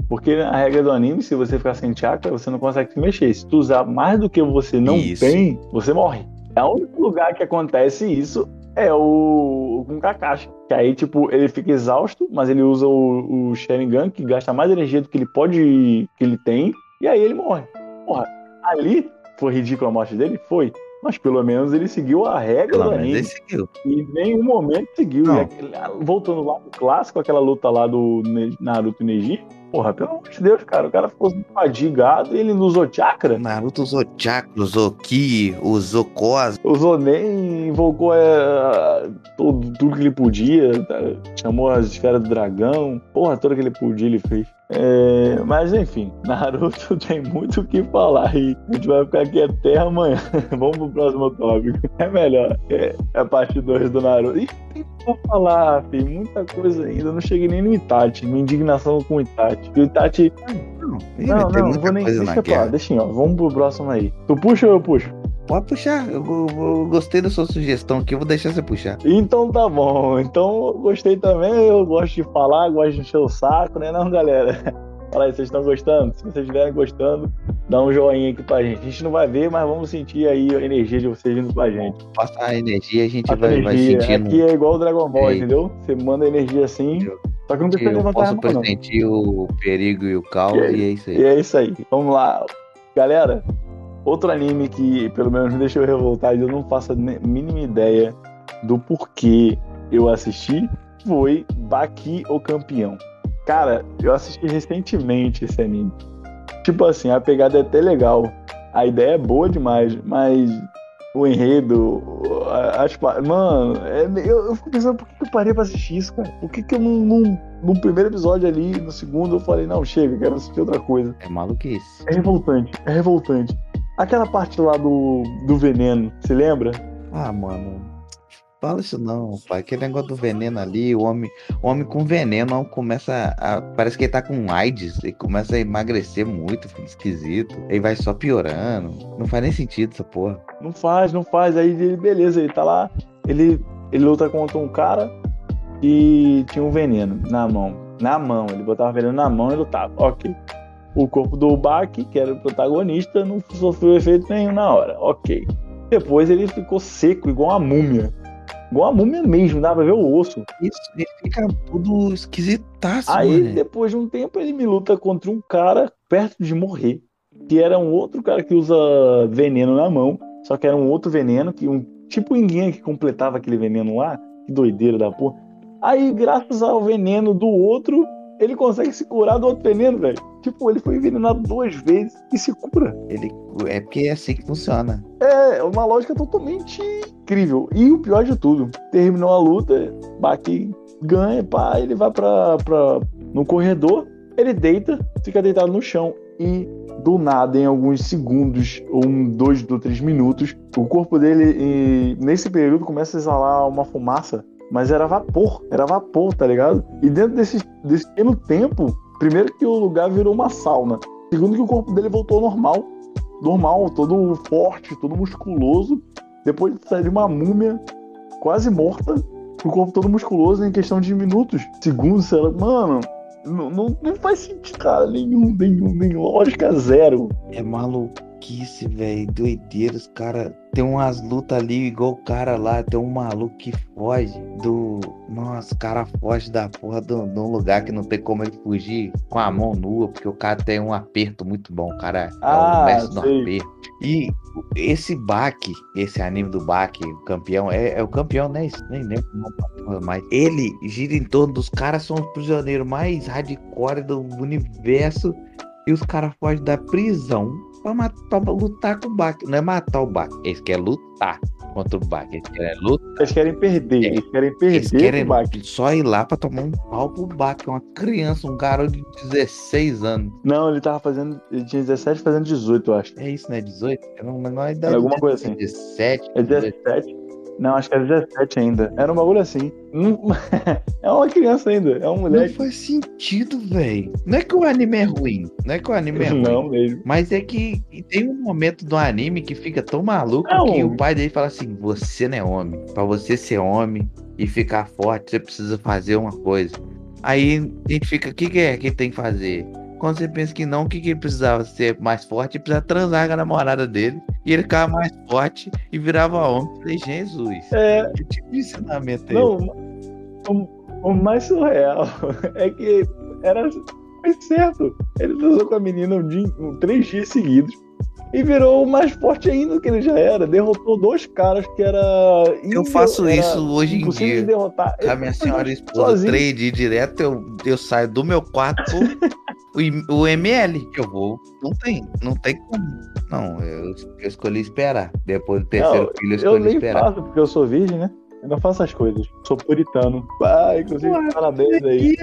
Porque a regra do anime, se você ficar sem chakra, você não consegue se mexer. Se tu usar mais do que você não Isso. tem, você morre. É o único lugar que acontece isso é o com o Kakashi. Que aí, tipo, ele fica exausto, mas ele usa o, o Sharingan, que gasta mais energia do que ele pode. que ele tem, e aí ele morre. Porra, ali foi ridícula a morte dele? Foi. Mas pelo menos ele seguiu a regra Pelo do anime. ele seguiu. E em nenhum momento seguiu. Aquele- voltando lá pro clássico, aquela luta lá do Naruto e Neji. Porra, pelo amor de Deus, cara. O cara ficou fadigado e ele não usou chakra. Naruto usou chakra, usou ki, usou Koza. Usou nem, invocou é, tudo, tudo que ele podia. tá? Chamou as esferas do dragão. Porra, toda que ele podia ele fez. É, mas enfim, Naruto tem muito o que falar e a gente vai ficar aqui até amanhã. Vamos pro próximo tópico. É melhor. É a parte 2 do Naruto. E tem pra falar, filho. Muita coisa ainda. Eu não cheguei nem no Itachi. Minha indignação com o Itachi. O Itachi. Não, Não, tem não, muita vou nem. Deixa pra lá, deixa ó. Vamos pro próximo aí. Tu puxa ou eu puxo? Pode puxar, eu, go- eu gostei da sua sugestão aqui, eu vou deixar você puxar. Então tá bom. Então eu gostei também. Eu gosto de falar, gosto de encher o saco, né, não, galera? Fala aí, vocês estão gostando? Se vocês estiverem gostando, dá um joinha aqui pra gente. A gente não vai ver, mas vamos sentir aí a energia de vocês vindo pra gente. Passar a energia, a gente A vai, vai energia. sentindo. Aqui é igual o Dragon Ball, Ei. entendeu? Você manda energia assim, Eu- só que não precisa Eu levantar a posso mão, não. pressentir o perigo e o caos, E aí? e é isso aí. E é isso aí. Vamos lá. Galera, outro anime que pelo menos me deixou revoltado e eu não faço a mínima ideia do porquê eu assisti foi Baki o Campeão. Cara, eu assisti recentemente esse anime. Tipo assim, a pegada é até legal. A ideia é boa demais, mas o enredo, as Mano, é eu, eu fico pensando por que que eu parei pra assistir isso, cara? Por que, que eu não, não. No primeiro episódio ali, no segundo, eu falei, não, chega, quero assistir outra coisa. É maluquice. É revoltante, é revoltante. Aquela parte lá do, do veneno, se lembra? Ah, mano. Fala isso não, pai. Aquele negócio do veneno ali, o homem, o homem com veneno começa a. Parece que ele tá com AIDS, ele começa a emagrecer muito, fica esquisito. Ele vai só piorando. Não faz nem sentido essa porra. Não faz, não faz. Aí ele, beleza, ele tá lá, ele, ele luta contra um cara e tinha um veneno na mão. Na mão, ele botava veneno na mão e lutava. Ok. O corpo do Baki, que era o protagonista, não sofreu efeito nenhum na hora. Ok. Depois ele ficou seco, igual uma múmia. Igual uma múmia mesmo, dá pra ver o osso. Isso, ele fica tudo esquisitaço, Aí, mano. depois de um tempo, ele me luta contra um cara perto de morrer. Que era um outro cara que usa veneno na mão. Só que era um outro veneno, que um tipo ninguém que completava aquele veneno lá. Que doideira da porra. Aí, graças ao veneno do outro, ele consegue se curar do outro veneno, velho. Tipo, ele foi envenenado duas vezes e se cura. Ele, é porque é assim que funciona. É uma lógica totalmente incrível. E o pior de tudo, terminou a luta, Baki ganha, pá, ele vai pra, pra, no corredor, ele deita, fica deitado no chão e do nada, em alguns segundos, ou um, dois ou três minutos, o corpo dele, e, nesse período, começa a exalar uma fumaça, mas era vapor, era vapor, tá ligado? E dentro desse, desse pequeno tempo, primeiro que o lugar virou uma sauna, segundo que o corpo dele voltou ao normal, normal, todo forte, todo musculoso, depois de sair de uma múmia quase morta, o corpo todo musculoso em questão de minutos, segundos, sei lá, mano, não, não, não faz sentido, cara, nenhum, nenhum, nenhum, lógica zero. É maluquice, velho, doideira, os caras tem umas lutas ali, igual o cara lá, tem um maluco que foge do. Nossa, o cara foge da porra de um lugar que não tem como ele fugir com a mão nua, porque o cara tem um aperto muito bom. O cara ah, é o mestre do aperto. E esse Baki, esse anime do Baki, o campeão, é, é o campeão, né? Nem lembro mas ele gira em torno dos caras, são os prisioneiros mais hardcore do universo. E os caras fogem da prisão pra, pra lutar com o Bak. Não é matar o Bak, eles querem lutar contra o Bak. Eles querem lutar. Eles querem perder, é. eles querem perder eles querem. Só ir lá pra tomar um pau pro Bak. Uma criança, um garoto de 16 anos. Não, ele tava fazendo. Ele tinha 17 fazendo 18, eu acho. É isso, né? 18? É uma menor idade. É alguma coisa assim. 17. É 17. Não, acho que era 17 ainda. Era um bagulho assim. é uma criança ainda, é um moleque. Não faz sentido, velho. Não é que o anime é ruim. Não é que o anime é ruim. Não, mesmo. Mas é que tem um momento do anime que fica tão maluco não. que o pai dele fala assim: você não é homem. Pra você ser homem e ficar forte, você precisa fazer uma coisa. Aí a gente fica, o que, que é que tem que fazer? Quando você pensa que não, o que, que ele precisava ser mais forte? Ele precisava transar com a namorada dele. E ele ficava mais forte e virava homem. falei, Jesus. É. Que tipo de ensinamento é Não, o, o, mais surreal é que era foi certo. Ele transou com a menina um dia, um, três dias seguidos e virou mais forte ainda do que ele já era. Derrotou dois caras que era. Eu faço era isso hoje em dia. De derrotar. A minha senhora esposa, trade direto, eu, eu saio do meu quarto, o, o ML, que eu vou. Não tem, não tem como. Não, eu, eu escolhi esperar. Depois do terceiro não, filho, eu escolhi eu nem esperar. Faço, porque eu sou virgem, né? Eu não faço essas coisas. Sou puritano. Ah, inclusive, Pô, parabéns aí.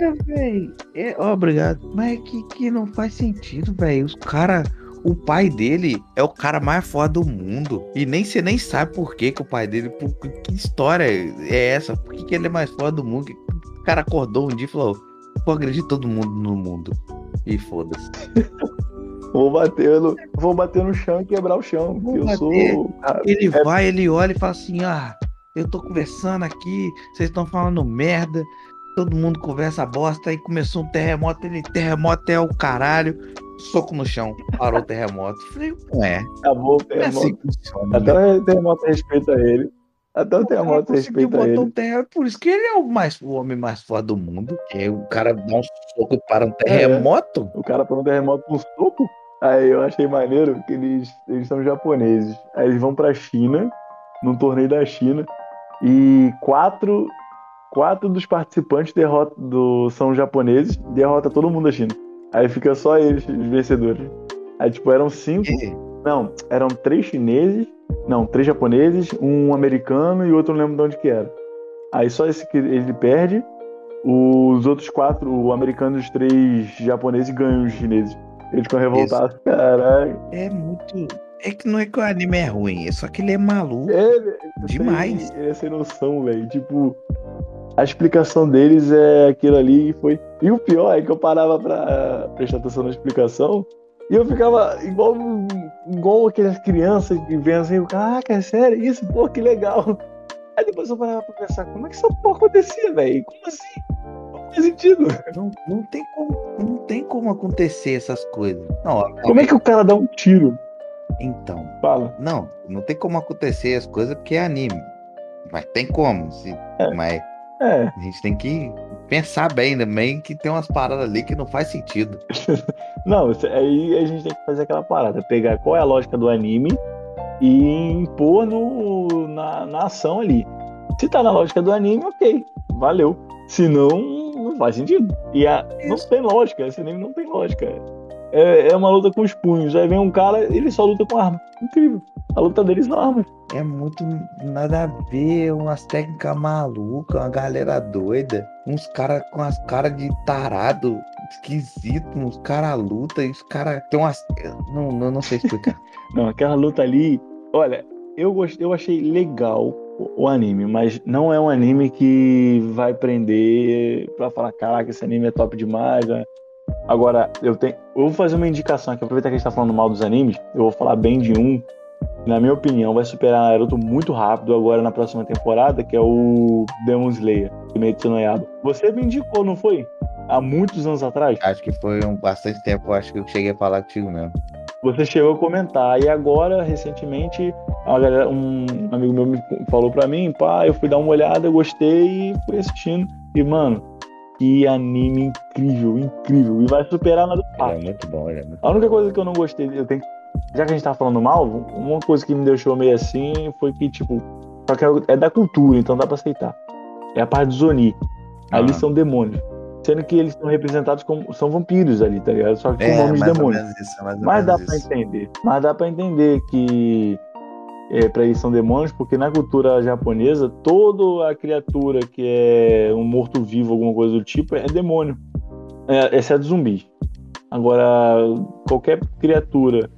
É, obrigado. Mas é que, que não faz sentido, velho. Os caras o pai dele é o cara mais foda do mundo. E nem você nem sabe por que, que o pai dele. Por, que história é essa? Por que, que ele é mais foda do mundo? O cara acordou um dia e falou: Vou agredir todo mundo no mundo. E foda-se. Vou bater, no, vou bater no chão e quebrar o chão. Vou eu bater. sou. Ele é... vai, ele olha e fala assim: Ah, eu tô conversando aqui, vocês estão falando merda, todo mundo conversa bosta, aí começou um terremoto, ele terremoto é o caralho, soco no chão, parou o terremoto. Falei, não é. Acabou o terremoto. É assim funciona, Até né? o terremoto respeita ele. Até o terremoto respeita ele. Um terremoto, por isso que ele é o, mais, o homem mais foda do mundo. Que o cara dá um soco para um terremoto. É, o cara para um terremoto com um soco. Aí eu achei maneiro que eles, eles são japoneses. Aí eles vão pra China, num torneio da China, e quatro, quatro dos participantes derrota, do, são japoneses, derrota todo mundo da China. Aí fica só eles, os vencedores. Aí, tipo, eram cinco. Não, eram três chineses. Não, três japoneses, um americano e outro não lembro de onde que era. Aí só esse que ele perde. Os outros quatro, o americano e os três japoneses ganham os chineses. Eles ficam revoltados. Caralho. É muito. É que não é que o anime é ruim, é só que ele é maluco. É, demais. Ele é sem noção, velho. Tipo, a explicação deles é aquilo ali e foi. E o pior é que eu parava pra prestar atenção na explicação e eu ficava igual, igual aquelas crianças que vêm assim, caraca, é sério isso? Pô, que legal. Aí depois eu parava pra pensar, como é que essa porra acontecia, velho? Como assim? Não faz sentido. Não, não, tem como, não tem como acontecer essas coisas. Não, como é que o cara dá um tiro? Então. Fala. Não, não tem como acontecer as coisas porque é anime. Mas tem como. Se, é. Mas é. A gente tem que pensar bem também que tem umas paradas ali que não faz sentido. não, aí a gente tem que fazer aquela parada, pegar qual é a lógica do anime e impor no, na, na ação ali. Se tá na lógica do anime, ok, valeu. Se não, não faz sentido. E a, não tem lógica, esse anime não tem lógica. É, é uma luta com os punhos. Aí vem um cara, ele só luta com arma. Incrível. A luta deles são armas. É muito nada a ver, umas técnicas malucas, uma galera doida, uns caras com as caras de tarado, esquisito, uns caras luta e os caras tem umas. Não, não, não sei explicar. não, aquela luta ali, olha, eu, gostei, eu achei legal o anime, mas não é um anime que vai prender pra falar, caraca, esse anime é top demais. Né? Agora, eu tenho. Eu vou fazer uma indicação aqui, aproveitar que a gente tá falando mal dos animes, eu vou falar bem de um na minha opinião, vai superar Naruto muito rápido agora na próxima temporada, que é o Demon Slayer, Kimetsu no Yaiba. Você me indicou, não foi? Há muitos anos atrás? Acho que foi um bastante tempo, acho que eu cheguei a falar contigo mesmo. Você chegou a comentar, e agora, recentemente, galera, um amigo meu me falou pra mim, pá, eu fui dar uma olhada, gostei e fui assistindo. E, mano, que anime incrível, incrível. E vai superar Naruto. Ele é muito bom, ele é muito A única coisa que eu não gostei, eu tenho que já que a gente tá falando mal, uma coisa que me deixou meio assim foi que, tipo, só que é da cultura, então dá pra aceitar. É a parte do Zoni. Ali ah. são demônios. Sendo que eles são representados como. São vampiros ali, tá ligado? Só que com é, nomes de demônios. Isso, Mas dá pra isso. entender. Mas dá pra entender que é, para eles são demônios, porque na cultura japonesa, toda a criatura que é um morto-vivo, alguma coisa do tipo, é demônio. É, exceto zumbis. Agora, qualquer criatura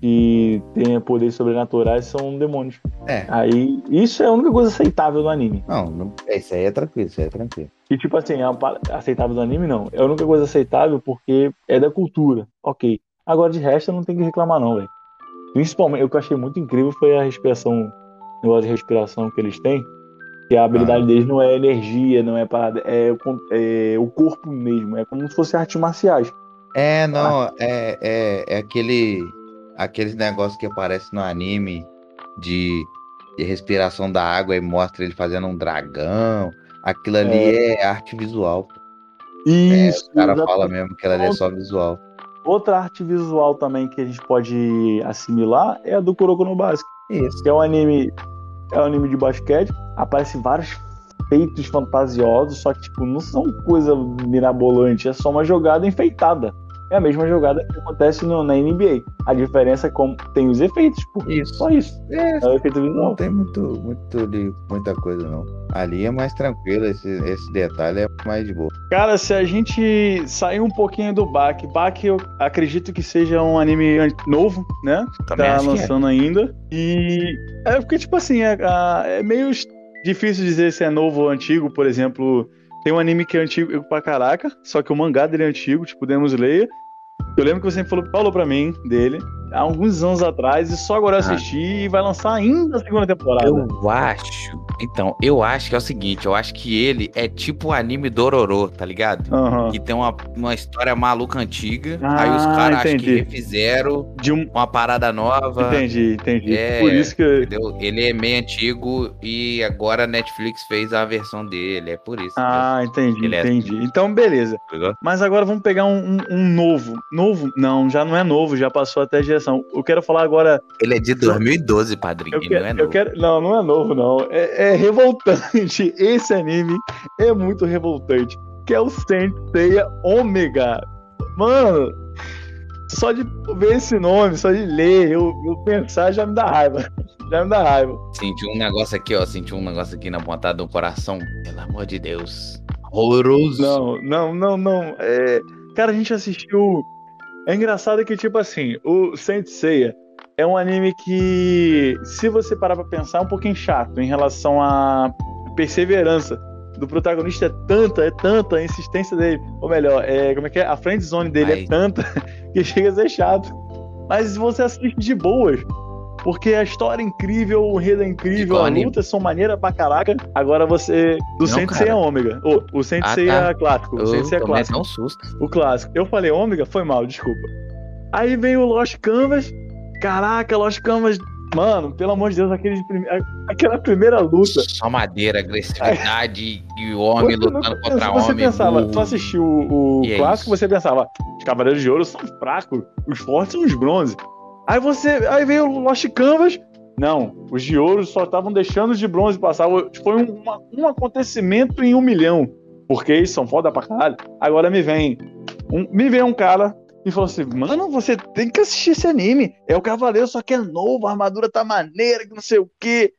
que tenha poderes sobrenaturais são demônios. É. Aí, isso é a única coisa aceitável do anime. Não, não isso aí é tranquilo, isso aí é tranquilo. E tipo assim, é aceitável do anime, não. É a única coisa aceitável porque é da cultura. Ok. Agora, de resto, não tenho que reclamar, não, velho. Principalmente, o que eu achei muito incrível foi a respiração, o negócio de respiração que eles têm. Que a habilidade ah. deles não é energia, não é parada, é, é, o corpo mesmo. É como se fosse artes marciais. É, não, ah. é, é, é aquele aqueles negócios que aparecem no anime de, de respiração da água e mostra ele fazendo um dragão. Aquilo ali é, é arte visual. Isso. É, o cara exatamente. fala mesmo que ali é só visual. Outra arte visual também que a gente pode assimilar é a do Kuroko no Basket. Isso. Que é um anime, é um anime de basquete. Aparecem vários feitos fantasiosos, só que tipo, não são coisa mirabolante, é só uma jogada enfeitada. É a mesma jogada que acontece no, na NBA. A diferença é como tem os efeitos, pô. Isso. Só isso. É, é o efeito visual. Não tem muito, muito de muita coisa, não. Ali é mais tranquilo, esse, esse detalhe é mais de boa. Cara, se a gente sair um pouquinho do Bak, Bak eu acredito que seja um anime novo, né? Também tá é. lançando é. ainda. E é porque, tipo assim, é, é meio difícil dizer se é novo ou antigo, por exemplo. Tem um anime que é antigo pra caraca, só que o mangá dele é antigo, tipo Demon Slayer. Eu lembro que você falou, falou pra mim dele há alguns anos atrás e só agora eu ah. assisti ah. e vai lançar ainda a segunda temporada. Eu acho. Então, eu acho que é o seguinte: eu acho que ele é tipo o anime Dororo, tá ligado? Uhum. Que tem uma, uma história maluca antiga. Ah, aí os caras acho que refizeram de um... uma parada nova. Entendi, entendi. É, Por isso que. Entendeu? Ele é meio antigo e agora a Netflix fez a versão dele. É por isso. Ah, entendi, ele é entendi. É... Então, beleza. Mas agora vamos pegar um, um, um novo. Novo? Não, já não é novo, já passou até a geração. Eu quero falar agora. Ele é de 2012, padrinho. Eu quero, não é novo. Quero... Não, não é novo, não. É, é revoltante. Esse anime é muito revoltante. Que é o Senseiya Omega. Mano, só de ver esse nome, só de ler, eu, eu pensar já me dá raiva. Já me dá raiva. Senti um negócio aqui, ó. Senti um negócio aqui na pontada do coração. Pelo amor de Deus. Horroroso. Não, não, não, não. É... Cara, a gente assistiu é engraçado que, tipo assim, o Saint Seiya é um anime que, se você parar pra pensar, é um pouquinho chato em relação à perseverança do protagonista é tanta, é tanta a insistência dele. Ou melhor, é, como é que é? A friend zone dele é Ai. é tanta que chega a ser chato. Mas você assiste de boas. Porque a história é incrível, o enredo é incrível, as lutas são maneiras pra caraca. Agora você. Do Sensei é Ômega. Oh, o Sensei ah, tá. é clássico. O Sensei é clássico. Um susto. O clássico. Eu falei Ômega? Foi mal, desculpa. Aí vem o Lost Canvas. Caraca, Lost Canvas. Mano, pelo amor de Deus, aquele prime... aquela primeira luta. Só madeira, agressividade e o homem lutando contra você homem. Pensava, tu assistiu o, o é clássico, você pensava, os Cavaleiros de Ouro são fracos, os fortes são os bronze. Aí você. Aí veio o Lost Canvas. Não, os de ouro só estavam deixando os de bronze passar. Foi um, um acontecimento em um milhão. Porque eles são foda pra caralho. Agora me vem. Um, me vem um cara e falou assim: Mano, você tem que assistir esse anime. É o Cavaleiro, só que é novo, a armadura tá maneira, que não sei o quê.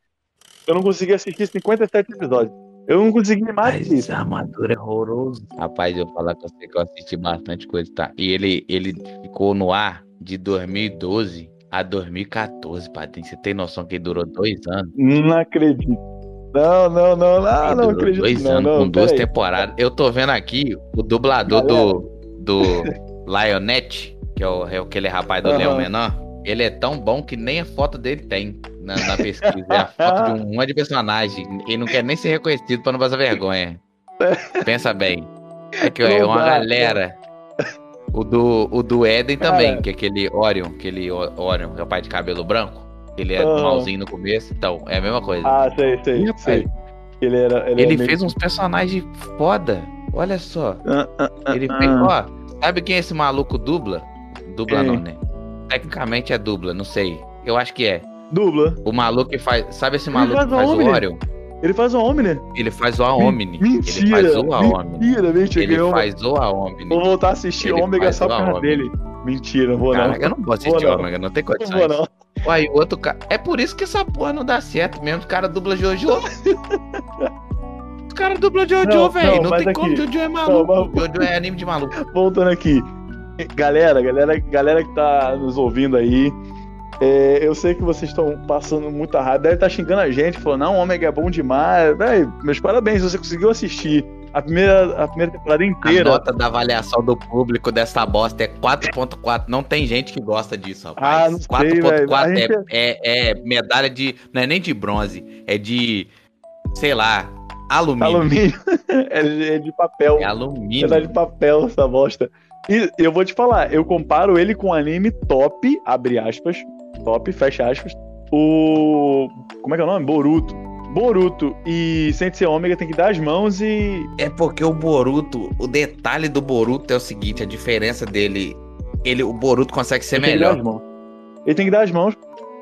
Eu não consegui assistir 57 episódios. Eu não consegui mais Mas isso. a armadura é horroroso. Rapaz, eu vou falar com você que eu assisti bastante coisa, tá? E ele, ele ficou no ar de 2012 a 2014, Padrinho. Você tem noção que durou dois anos? Não acredito. Não, não, não, não, não acredito. dois não, anos não, com duas temporadas. Eu tô vendo aqui o dublador do, do Lionette, que é, o, é aquele rapaz do Aham. Leão Menor. Ele é tão bom que nem a foto dele tem na, na pesquisa. É a foto de um monte de personagem. Ele não quer nem ser reconhecido pra não passar vergonha. Pensa bem. É que é uma dá, galera. O do, o do Eden também, Cara. que é aquele Orion, aquele O- Orion, rapaz de cabelo branco. Ele é malzinho no começo. Então, é a mesma coisa. Ah, sei, sei, sei. Ele era. Ele, Ele é meio- fez uns personagens foda. Olha só. Ah, ah, ah, Ele fez. Ó, sabe quem esse maluco dubla? Dubla Quem? não, né? Tecnicamente é dubla, não sei. Eu acho que é. Dubla. O maluco que faz. Sabe esse maluco faz que faz o. Orion? Ele faz o Omni? Ele faz o Aomni. Mentira. Ele faz o Aomni. Mentira, mentira. Ele faz o Aomni. Vou voltar a assistir Ele Ômega só o por causa dele. Mentira, vou não. Caraca, eu não vou assistir Vou não. Ômega, não tem Não condições. vou não. Uai, o outro cara. É por isso que essa porra não dá certo mesmo. O cara dubla Jojo. Os caras dublam Jojo, Não, velho. não, Não, tem aqui- como. Jojo é maluco. mas- Jojo é anime de maluco. Voltando aqui. Galera, galera, galera que tá nos ouvindo aí. É, eu sei que vocês estão passando muita raiva. Deve estar xingando a gente, falando, não, Ômega é bom demais. Véi, meus parabéns, você conseguiu assistir a primeira, a primeira temporada A inteira. nota da avaliação do público dessa bosta é 4.4. Não tem gente que gosta disso, Ah, rapaz. velho. 4.4 A gente é, é, é medalha de. Não é nem de bronze, é de. Sei lá, alumínio. Alumínio. é, é de papel. É É alumínio. de papel essa bosta. E eu vou te falar, eu comparo ele com um anime top, abre aspas, top, fecha aspas. O. Como é que é o nome? Boruto. Boruto e Sensei Ômega tem que dar as mãos e. É porque o Boruto, o detalhe do Boruto é o seguinte: a diferença dele. Ele, o Boruto consegue ser Ele tem que dar melhor. as mãos. Ele tem que dar as mãos.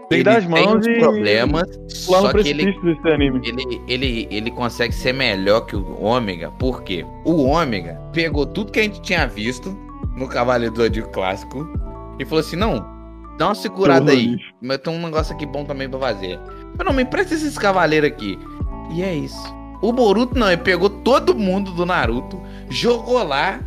Tem Ele que dar as tem mãos uns e. problemas, só que ele. Ele, ele, ele consegue ser melhor que o Ômega, por quê? O Ômega pegou tudo que a gente tinha visto no Cavaleiro do Zodíaco clássico e falou assim: não, dá uma segurada aí. Mas tem um negócio aqui bom também pra fazer. Mas não, me empresta esses cavaleiros aqui. E é isso. O Boruto não, ele pegou todo mundo do Naruto, jogou lá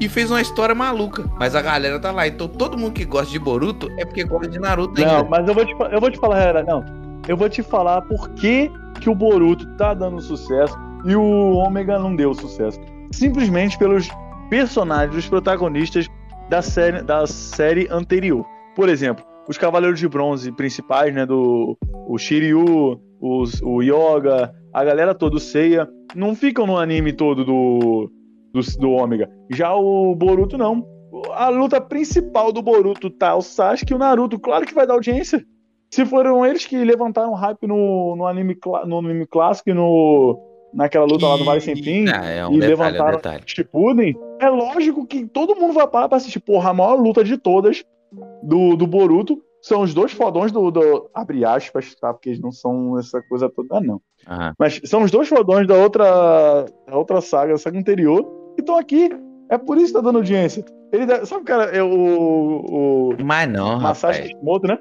e fez uma história maluca. Mas a galera tá lá. Então todo mundo que gosta de Boruto é porque gosta de Naruto Não, ainda. mas eu vou te, eu vou te falar, não. Eu vou te falar por que, que o Boruto tá dando sucesso e o Ômega não deu sucesso. Simplesmente pelos personagens, os protagonistas da série, da série anterior. Por exemplo, os Cavaleiros de Bronze principais, né? Do o Shiryu, os, o Yoga, a galera toda, o Seiya, não ficam no anime todo do, do, do Ômega. Já o Boruto não. A luta principal do Boruto tá o Sasuke e o Naruto. Claro que vai dar audiência. Se foram eles que levantaram hype no, no, anime, no anime clássico e no, naquela luta lá do Vale Sem Fim, Ah, é um e detalhe, é um levantaram. Shippuden, é lógico que todo mundo vai parar pra assistir. Porra, a maior luta de todas do, do Boruto são os dois fodões do, do. Abre aspas, tá? Porque eles não são essa coisa toda, não. Aham. Mas são os dois fodões da outra, da outra saga, da saga anterior, que estão aqui. É por isso que tá dando audiência. Ele deve- sabe, cara, é o, o Mas não, Masashi rapaz. Kishimoto, né?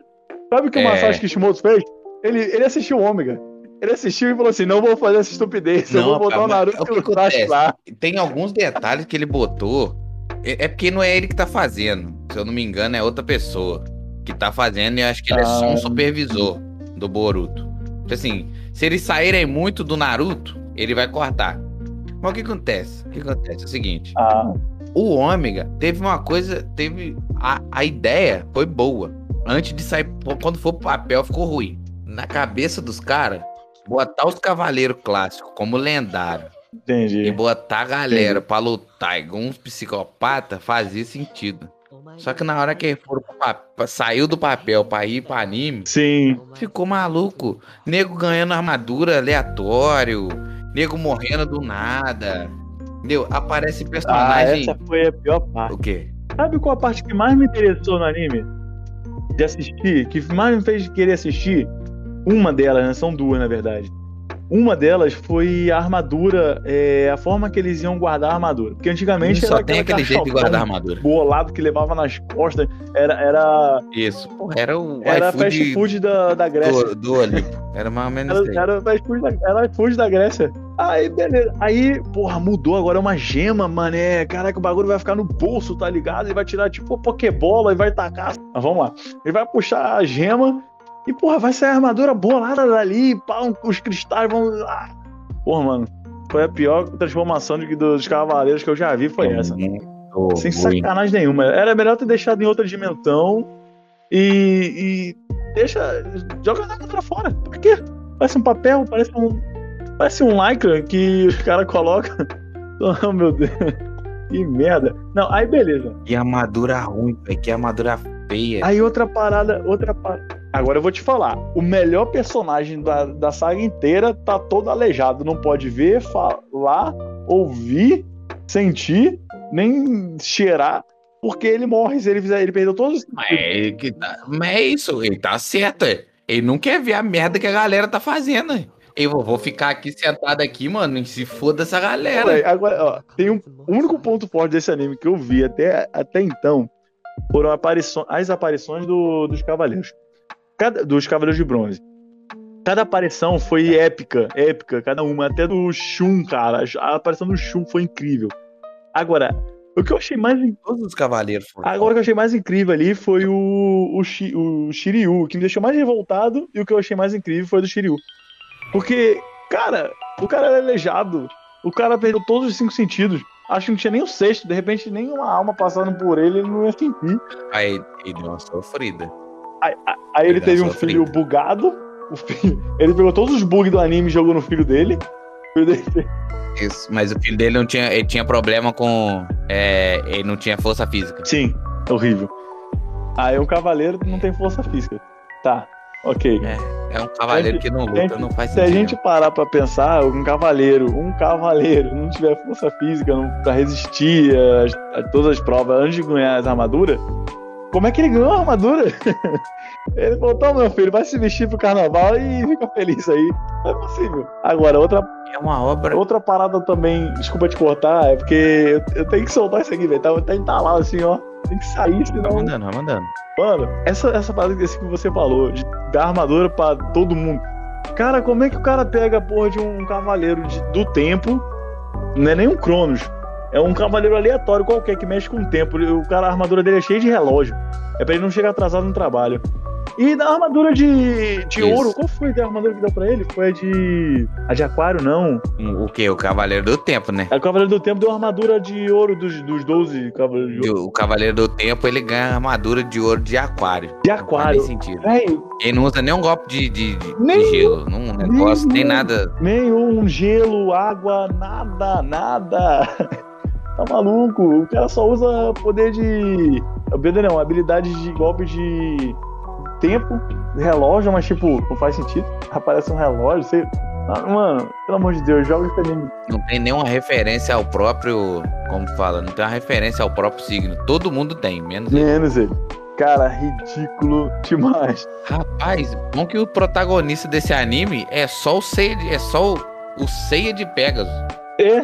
Sabe o que É. o Masashi Kishimoto fez? Ele, ele assistiu o Ômega. Ele assistiu e falou assim: não vou fazer essa estupidez, eu Não, vou botar o Naruto e o que acontece? lá. Tem alguns detalhes que ele botou. É é porque não é ele que tá fazendo. Se eu não me engano, é outra pessoa que tá fazendo e eu acho que ele é só Ah. um supervisor do Boruto. Tipo assim, se eles saírem muito do Naruto, ele vai cortar. Mas o que acontece? O que acontece é o seguinte: Ah, o Ômega teve uma coisa, teve. A, a ideia foi boa. Antes de sair, quando for pro papel, ficou ruim. Na cabeça dos caras, botar os Cavaleiros Clássicos como lendário e entendi. botar a galera pra lutar igual uns psicopatas fazia sentido. Só que na hora que foram pro pa- saiu do papel pra ir pra anime, Sim. ficou maluco. Nego ganhando armadura aleatório, nego morrendo do nada. Entendeu? Aparece Ah, personagem. essa foi a pior parte. O quê? Sabe qual a parte que mais me interessou no anime? De assistir? Que mais me fez querer assistir? Uma delas, né? São duas, na verdade. Uma delas foi a armadura, é, a forma que eles iam guardar a armadura. Porque antigamente Só era tem aquele jeito de guardar a armadura. bolado que levava nas costas. Era, era, Isso. Porra, era o era iFood fast food da, da Grécia. do, do Olimpo. Era mais ou menos isso aí. Era, era fast food da, era iFood da Grécia. Aí, beleza. Aí, porra, mudou agora é uma gema, mané. Caraca, o bagulho vai ficar no bolso, tá ligado? Ele vai tirar tipo uma Pokébola e vai tacar. Mas vamos lá. Ele vai puxar a gema e, porra, vai sair a armadura bolada dali. Pá, os cristais vão. Ah. Porra, mano. Foi a pior transformação de- dos cavaleiros que eu já vi, foi essa. Muito Sem sacanagem nenhuma. Era melhor ter deixado em outra dimensão e, e deixa. Joga na pra fora. Por quê? Parece um papel, parece um. Parece um lycra que os caras colocam. Oh meu Deus. Que merda. Não, aí beleza. Que armadura ruim, velho. Que armadura feia. Aí outra parada, outra parada. Agora eu vou te falar. O melhor personagem da, da saga inteira tá todo aleijado. Não pode ver, falar, ouvir, sentir, nem cheirar. Porque ele morre se ele fizer. Ele perdeu todos os. Mas é, que tá- mas é isso, ele tá certo. é. Ele não quer ver a merda que a galera tá fazendo. é. Eu vou- ficar aqui sentado aqui, mano, e se foda essa galera. Ué, Agora, ó, tem um o único ponto forte desse anime que eu vi até, até então foram as aparições do- dos cavaleiros. Cada, dos cavaleiros de bronze. Cada aparição foi épica, épica, cada uma. Até do Shun, cara. A aparição do Shun foi incrível. Agora, o que eu achei mais Todos os cavaleiros foram. Agora o que eu achei mais incrível ali foi o, o, Shi- o Shiryu, o que me deixou mais revoltado, e o que eu achei mais incrível foi o do Shiryu. Porque, cara, o cara era aleijado, o cara perdeu todos os cinco sentidos. Acho que não tinha nem o sexto, de repente nem uma alma passando por ele, ele não ia sentir. Aí ele deu uma sofrida. Aí, aí- ele teve um filho bugado, filho- ele pegou todos os bugs do anime e jogou no filho dele. Filho dele Isso, mas o filho dele não tinha, ele tinha problema com. é, ele não tinha força física. Sim, horrível. Aí um cavaleiro não tem força física. Tá, ok. É um cavaleiro que não luta, gente, não faz Se a sentido. gente parar pra pensar, um cavaleiro, um cavaleiro não tiver força física não, pra resistir a, a todas as provas antes de ganhar as armaduras, como é que ele ganhou a armadura? ele falou, "Toma, meu filho, vai se vestir pro carnaval e fica feliz aí. Não é possível. Agora, outra, É uma obra. outra parada também, desculpa te cortar, é porque eu, eu tenho que soltar isso aqui, velho. Tá, tá entalado assim, ó. Tem que sair, Vai senão. mandando, vai mandando. Mano, essa, essa parada assim que você falou, de dar armadura pra todo mundo. Cara, como é que o cara pega a porra de um cavaleiro de- do tempo? Não é nem um Cronos. É um cavaleiro aleatório qualquer que mexe com o tempo. O cara, a armadura dele é cheia de relógio. É pra ele não chegar atrasado no trabalho. E da armadura de, de Isso. ouro, qual foi a armadura que deu pra ele? Foi a de. A de aquário, não. O que? O cavaleiro do tempo, né? A Cavaleiro do Tempo deu uma armadura de ouro dos, dos 12 Cavaleiros de Ouro. O cavaleiro do tempo, ele ganha armadura de ouro de aquário. De Não faz aquário. nem sentido. Véi, Ele não usa nem um golpe de, de, de- de Nem- gelo, não um negócio, nem nem- nada. Nenhum gelo, água, nada, nada. Tá maluco? O cara só usa poder de. Poder não, habilidade de golpe de tempo, relógio, mas tipo, não faz sentido. Aparece um relógio, você. Ah, Mano, pelo amor de Deus, joga esse anime. Não tem nenhuma referência ao próprio. Como fala? Não tem uma referência ao próprio signo. Todo mundo tem, menos ele. Menos ele. Cara, ridículo demais. Rapaz, bom que o protagonista desse anime é só o de, é só o, o Ceia de Pegasus. É.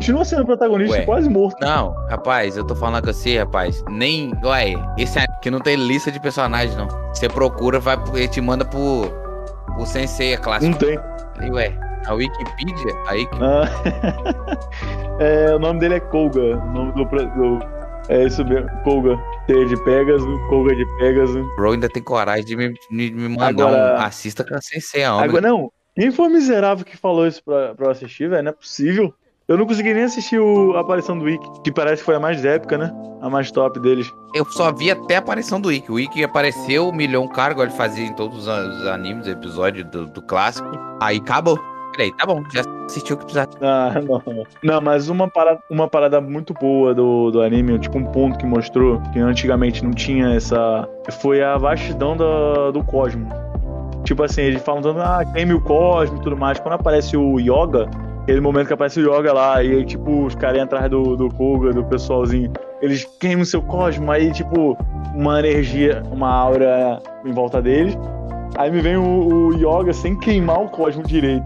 Continua sendo protagonista, Ué. quase morto. Não, rapaz, eu tô falando com você, rapaz. Nem. Ué, esse que não tem lista de personagens, não. Você procura, vai, pro- ele te manda pro. pro Sensei Não clássico. tem. E, ué, a Wikipedia, aí que. Ah. É, o nome dele é Kolga. O nome do, do- É isso mesmo, Kolga. T de Pegasus, Kolga de Pegasus. O Bro ainda tem coragem de me, me, me mandar Agora- um assista com a Sensei a Agora, não, quem foi o miserável que falou isso pra, pra eu assistir, velho? Não é possível. Eu não consegui nem assistir o, a aparição do Wiki, que parece que foi a mais épica, né? A mais top deles. Eu só vi até a aparição do Ikki. O Ikki apareceu, humilhou um igual ele fazia em todos os an- os animes, episódios do, do clássico. Aí acabou. Falei, tá bom, já assistiu o que precisava. Ah, não. Não, mas uma parada, uma parada muito boa do, do anime, tipo um ponto que mostrou que antigamente não tinha essa. Foi a vastidão da, do cosmo. Tipo assim, eles falam tanto, ah, queime o cosmo e tudo mais. Quando aparece o Yoga, aquele momento que aparece o Yoga lá, e aí, tipo, os caras atrás do, do Koga, do pessoalzinho, eles queimam o seu cosmo, aí, tipo, uma energia, uma aura em volta deles. Aí me vem o, o Yoga sem queimar o cosmo direito.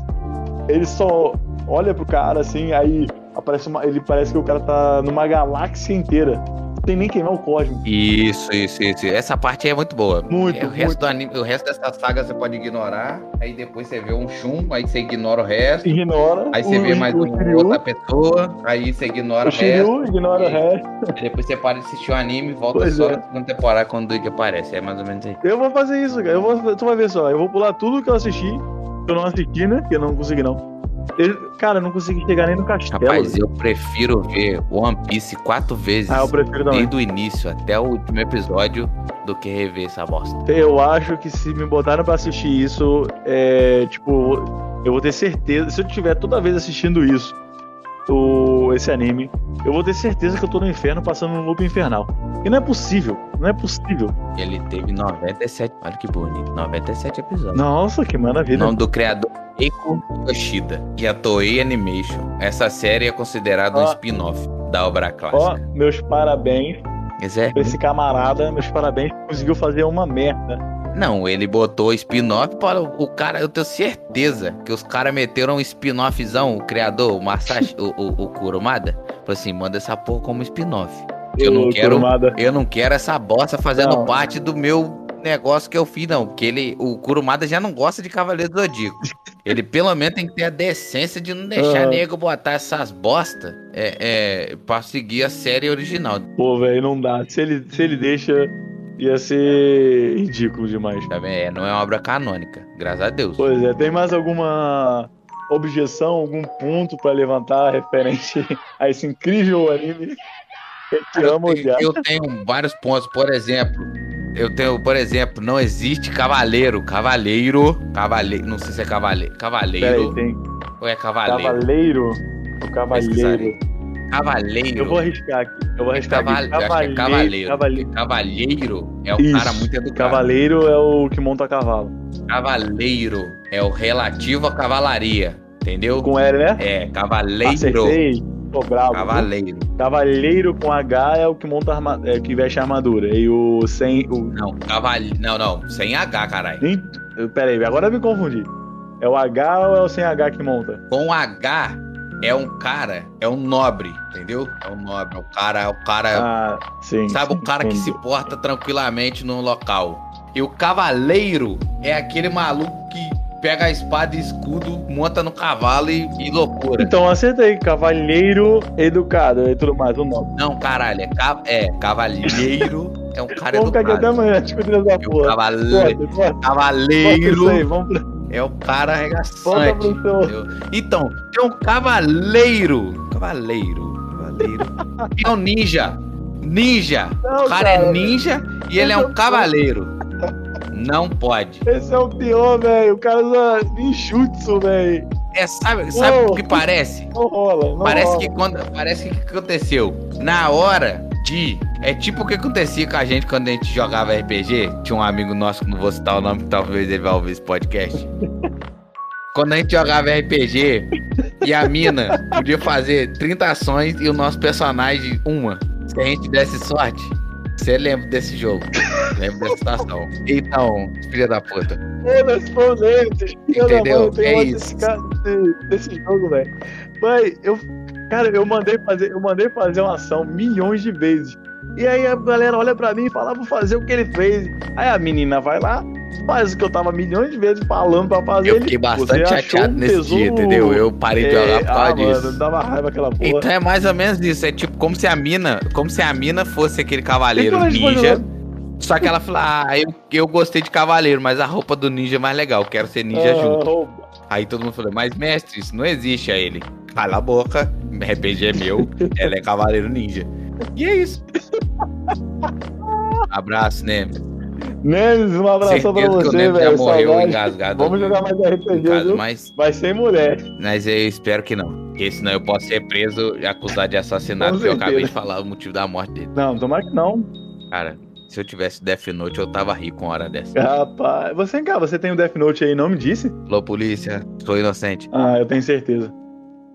ele só olha pro cara assim, aí aparece uma, ele parece que o cara tá numa galáxia inteira. Não tem nem queimar o cosmos. Isso, isso, isso. Essa parte aí é muito boa. Muito, É, o resto muito. do anime, o resto dessa saga você pode ignorar. Aí depois você vê um Shun, aí você ignora o resto. Ignora. Aí você o, vê mais o uma Shiryu, outra pessoa, aí você ignora O o resto. Shiryu, ignora o E- resto. Aí depois você para de assistir o anime e volta Pois só é. na segunda temporada quando o Duke aparece. É mais ou menos aí. Eu vou fazer isso, cara. Eu vou, tu vai ver só. Eu vou pular tudo que eu assisti. Que eu não assisti, né? Que eu não consegui, não. Eu- cara, eu não consegui chegar nem no castelo. Rapaz, eu prefiro ver One Piece quatro vezes, Ah, eu prefiro também. desde o início até o último episódio, do que rever essa bosta. Eu acho que se me botaram pra assistir isso, é tipo, eu vou ter certeza. Se eu tiver toda vez assistindo isso, o, esse anime, eu vou ter certeza que eu tô no inferno passando um loop infernal. E não é possível, não é possível. Ele teve 97, olha que bonito, 97 episódios. Nossa, que O maravilha. nome do criador Eiko Yoshida, e a Toei Animation. Essa série é considerada um Ó. spin-off da obra Ó, clássica. meus parabéns é pra esse camarada, meus parabéns, conseguiu fazer uma merda. Não, ele botou spin-off para o cara. Eu tenho certeza que os caras meteram um spin-offzão, o criador, o Masashi, o, o, o Kurumada. Falou assim: manda essa porra como spin-off. Eu não quero. Kurumada. Eu não quero essa bosta fazendo Não. parte do meu negócio que eu fiz, não. Porque ele, o Kurumada já não gosta de Cavaleiro do Zodíaco. Ele pelo menos tem que ter a decência de não deixar Aham. nego botar essas bosta é, é, pra seguir a série original. Pô, velho, não dá. Se ele, se ele deixa, ia ser ridículo demais. Tá vendo? É, não é uma obra canônica, graças a Deus. Pois é, tem mais alguma objeção, algum ponto pra levantar referente a esse incrível anime? Eu te Eu amo tenho, eu tenho vários pontos, por exemplo. Eu tenho, por exemplo, não existe cavaleiro. Cavaleiro. Cavaleiro. Não sei se é cavaleiro. Peraí, Cavaleiro. tem ou é cavaleiro? cavaleiro. O cavaleiro. Cavaleiro. Eu vou arriscar aqui. Eu vou arriscar aqui. acho que é cavaleiro. Cavaleiro. é o Isso. cara muito educado. Cavaleiro é o que monta cavalo. Cavaleiro é o relativo à cavalaria. Entendeu? Com L, né? É, cavaleiro. Acertei. Tô bravo. viu? Cavaleiro. Cavaleiro com H é o que monta arma... é, que veste a armadura. E o sem. O... Não, cavaleiro. Não, não. Sem H, caralho. Pera aí, agora eu me confundi. É o H ou é o sem H que monta? Com H é um cara, é um nobre, entendeu? É um nobre, é o cara, o cara, Ah, sim. sabe o cara que se porta tranquilamente num local. E o cavaleiro é aquele maluco que pega a espada e escudo, monta no cavalo e, e loucura. Então acertei. Cavalheiro educado e tudo mais, o nome. Não, caralho, é, ca- é cavalheiro, é um cara Vamos ficar aqui até educado. amanhã discutindo essa porra. cavaleiro, cavaleiro vamos pra, é o cara arregaçante. entendeu? Então, tem um cavaleiro. Cavaleiro. Cavaleiro. É um ninja. Ninja. Não, o cara, é cara. ninja e ele é um cavaleiro. Não pode. Esse é o pior, velho. O cara usa ninjutsu, velho. É, sabe sabe o que parece? Não rola, não Parece rola. que quando. Parece que o que aconteceu? Na hora de. É tipo o que acontecia com a gente quando a gente jogava RPG. Tinha um amigo nosso que não vou citar o nome, que talvez ele vá ouvir esse podcast. Quando a gente jogava RPG e a mina podia fazer 30 ações e o nosso personagem uma. Se a gente desse sorte, você lembra desse jogo. Lembra dessa situação. Então, filha da puta. Foda-se, foda-se. Entendeu? É isso. desse, desse, jogo, velho. Mãe, eu. Cara, eu mandei fazer, eu mandei fazer uma ação milhões de vezes. E aí a galera olha pra mim e fala, "Ah, vou fazer o que ele fez. Aí a menina vai lá, faz o que eu tava milhões de vezes falando pra fazer. Eu ele- fiquei bastante chateado um nesse tesouro- dia, entendeu? Eu parei de jogar por causa ah, disso. mano, dava raiva aquela porra. Então é mais ou menos isso. É tipo como se a mina, como se a mina fosse aquele cavaleiro Então, pode ninja. Só que ela falou: Ah, eu, eu gostei de cavaleiro, mas a roupa do ninja é mais legal, quero ser ninja Ah, junto. Aí todo mundo falou: Mas mestre, isso não existe a ele. Cala a boca, RPG é meu, ela é cavaleiro ninja. E é isso. Abraço, né? Nemes, um abração pra Certeza que você, Neves já velho. morreu Saudade. engasgado. Vamos jogar mais RPG, viu? mas, Vai ser mulher. mas eu espero que não. Porque senão eu posso ser preso e acusado de assassinato, porque eu acabei de falar o motivo da morte dele. Não, tomara que não. Cara, se eu tivesse Death Note, eu tava rico uma hora dessa. Rapaz, você, cara, você tem o Death Note aí, não me disse? Alô, polícia, sou inocente. Ah, eu tenho certeza.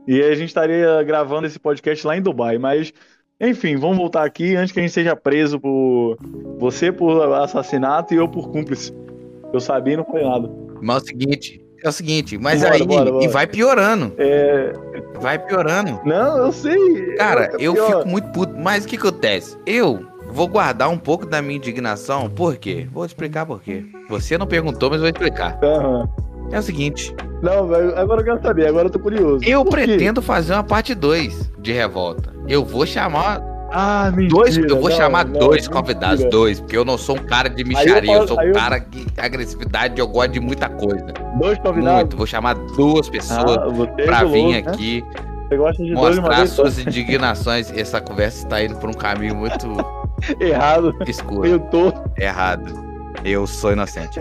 E a gente estaria gravando esse podcast lá em Dubai, mas enfim, vamos voltar aqui antes que a gente seja preso por você por assassinato e eu por cúmplice. Eu sabia e não falei nada. Mas é o seguinte, é o seguinte, mas Bora, aí bora, bora. e vai piorando, É... vai piorando. Não, eu sei. Cara, eu pior. fico muito puto. Mas o que acontece? Eu vou guardar um pouco da minha indignação. Por quê? Vou explicar por quê. Você não perguntou, mas eu vou explicar. Aham. É o seguinte, Não, agora eu quero saber, agora eu tô curioso. eu Por quê? pretendo fazer uma parte 2 de revolta. Eu vou chamar Ah, mentira. dois, eu vou não, chamar não, dois mentira. convidados, dois, porque eu não sou um cara de eu micharia, eu, falo- sou um eu- cara de agressividade, eu gosto de muita coisa. Dois convidados. Muito. Vou chamar duas pessoas Ah, é pra vir guloso, né? aqui Você gosta de dois de uma mostrar suas indignações. Essa conversa está indo por um caminho muito Errado. escuro. Eu tô. Errado. Eu sou inocente.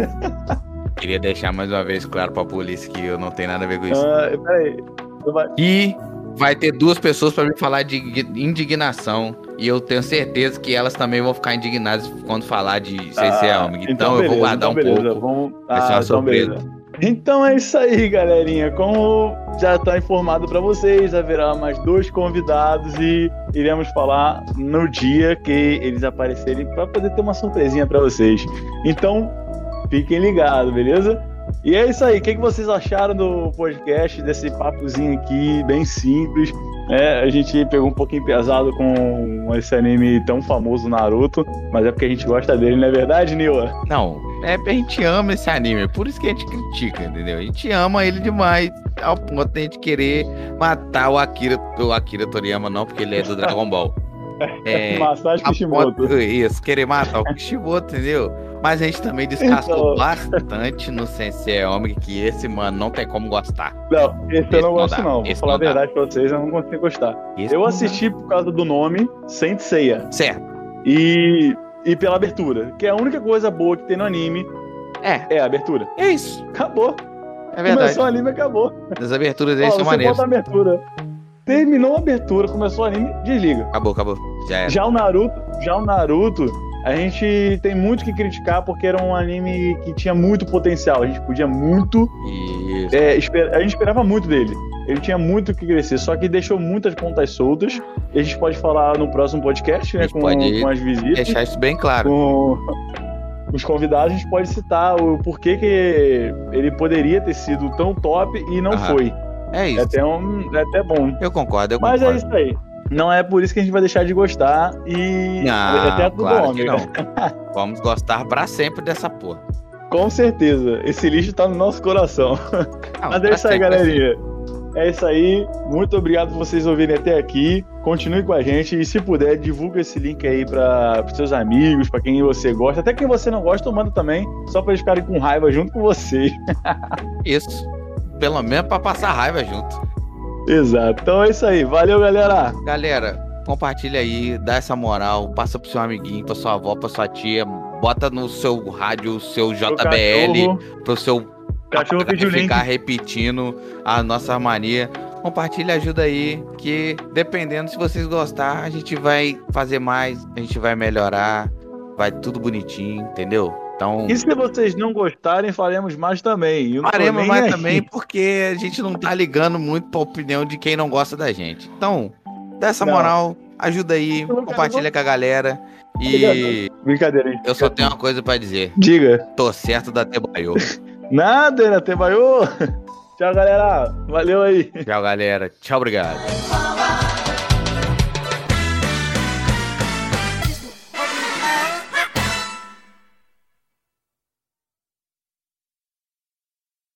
Queria deixar mais uma vez claro pra polícia que eu não tenho nada a ver com isso. Ah, peraí. Vai- E vai ter duas pessoas pra me falar de indignação. E eu tenho certeza que elas também vão ficar indignadas quando falar de sem ser Ah, homem. Então, eu vou guardar então um beleza, pouco. Vamos... Ah, uma então surpresa. beleza. Então é isso aí, galerinha. Como já tá informado pra vocês, haverá mais dois convidados e iremos falar no dia que eles aparecerem pra poder ter uma surpresinha pra vocês. Então, fiquem ligados, beleza? E é isso aí. O que, que vocês acharam do podcast, desse papozinho aqui, bem simples? É, a gente pegou um pouquinho pesado com esse anime tão famoso, Naruto, mas é porque a gente gosta dele, não é verdade, Nila? Não, é, a gente ama esse anime, é por isso que a gente critica, entendeu? A gente ama ele demais, ao ponto de a gente querer matar o Akira, o Akira Toriyama, não, porque ele é do Dragon Ball. É, Massagem Kishimoto. ponto- isso, querer matar o Kishimoto, entendeu? Mas a gente também descascou Então. bastante no Sensei Homem que esse, mano, não tem como gostar. Não, esse, Esse eu não não gosto dá, não. Vou esse falar a dá. verdade pra vocês, eu não consigo gostar. Esse Eu não dá. assisti por causa do nome Saint Seiya Certo, e, e pela abertura, que é a única coisa boa que tem no anime é, é a abertura. é isso, Acabou. é verdade. Começou o anime, acabou. As aberturas aí Ó, são maneiras. bota a abertura. Terminou a abertura, começou o anime, desliga. Acabou, acabou. Já era. Já o Naruto, já o Naruto, a gente tem muito que criticar porque era um anime que tinha muito potencial. A gente podia muito Isso. É, a gente esperava muito dele. Ele tinha muito que crescer, só que deixou muitas pontas soltas. E a gente pode falar no próximo podcast, né? Com, pode com as visitas, Deixar isso bem claro. com os convidados, a gente pode citar o porquê que ele poderia ter sido tão top e não Aham. foi. É É isso. até, um, é até bom. Eu concordo, eu Mas é isso aí. Não é por isso que a gente vai deixar de gostar e Não, é teto do claro homem, não. Vamos gostar pra sempre dessa porra. Com certeza. Esse lixo tá no nosso coração. Não, Mas é isso aí, galerinha. É isso aí. Muito obrigado por vocês ouvirem até aqui. Continue com a gente e, se puder, divulga esse link aí para os seus amigos, para quem você gosta. Até quem você não gosta, manda também, só para eles ficarem com raiva junto com você. Isso. Pelo menos pra passar raiva junto. Exato. Então é isso aí. Valeu, galera. Galera, compartilha aí, dá essa moral, passa pro seu amiguinho, pra sua avó, pra sua tia, bota no seu rádio, o seu JBL, pro seu cachorro pediu link. ficar repetindo a nossa mania. Compartilha, ajuda aí, que dependendo se vocês gostar, a gente vai fazer mais, a gente vai melhorar, vai tudo bonitinho, entendeu? Então, E se vocês não gostarem, faremos mais também. Faremos mais aí. também, porque a gente não tá ligando muito pra opinião de quem não gosta da gente. Então, dá essa Não. moral, ajuda aí, compartilha com a galera. E Brincadeira, hein? eu só tenho uma coisa pra dizer. Diga. Tô certo da Tebaiô. Nada, Natebaiô. Tchau, galera. Valeu aí. Tchau, galera. Tchau, obrigado.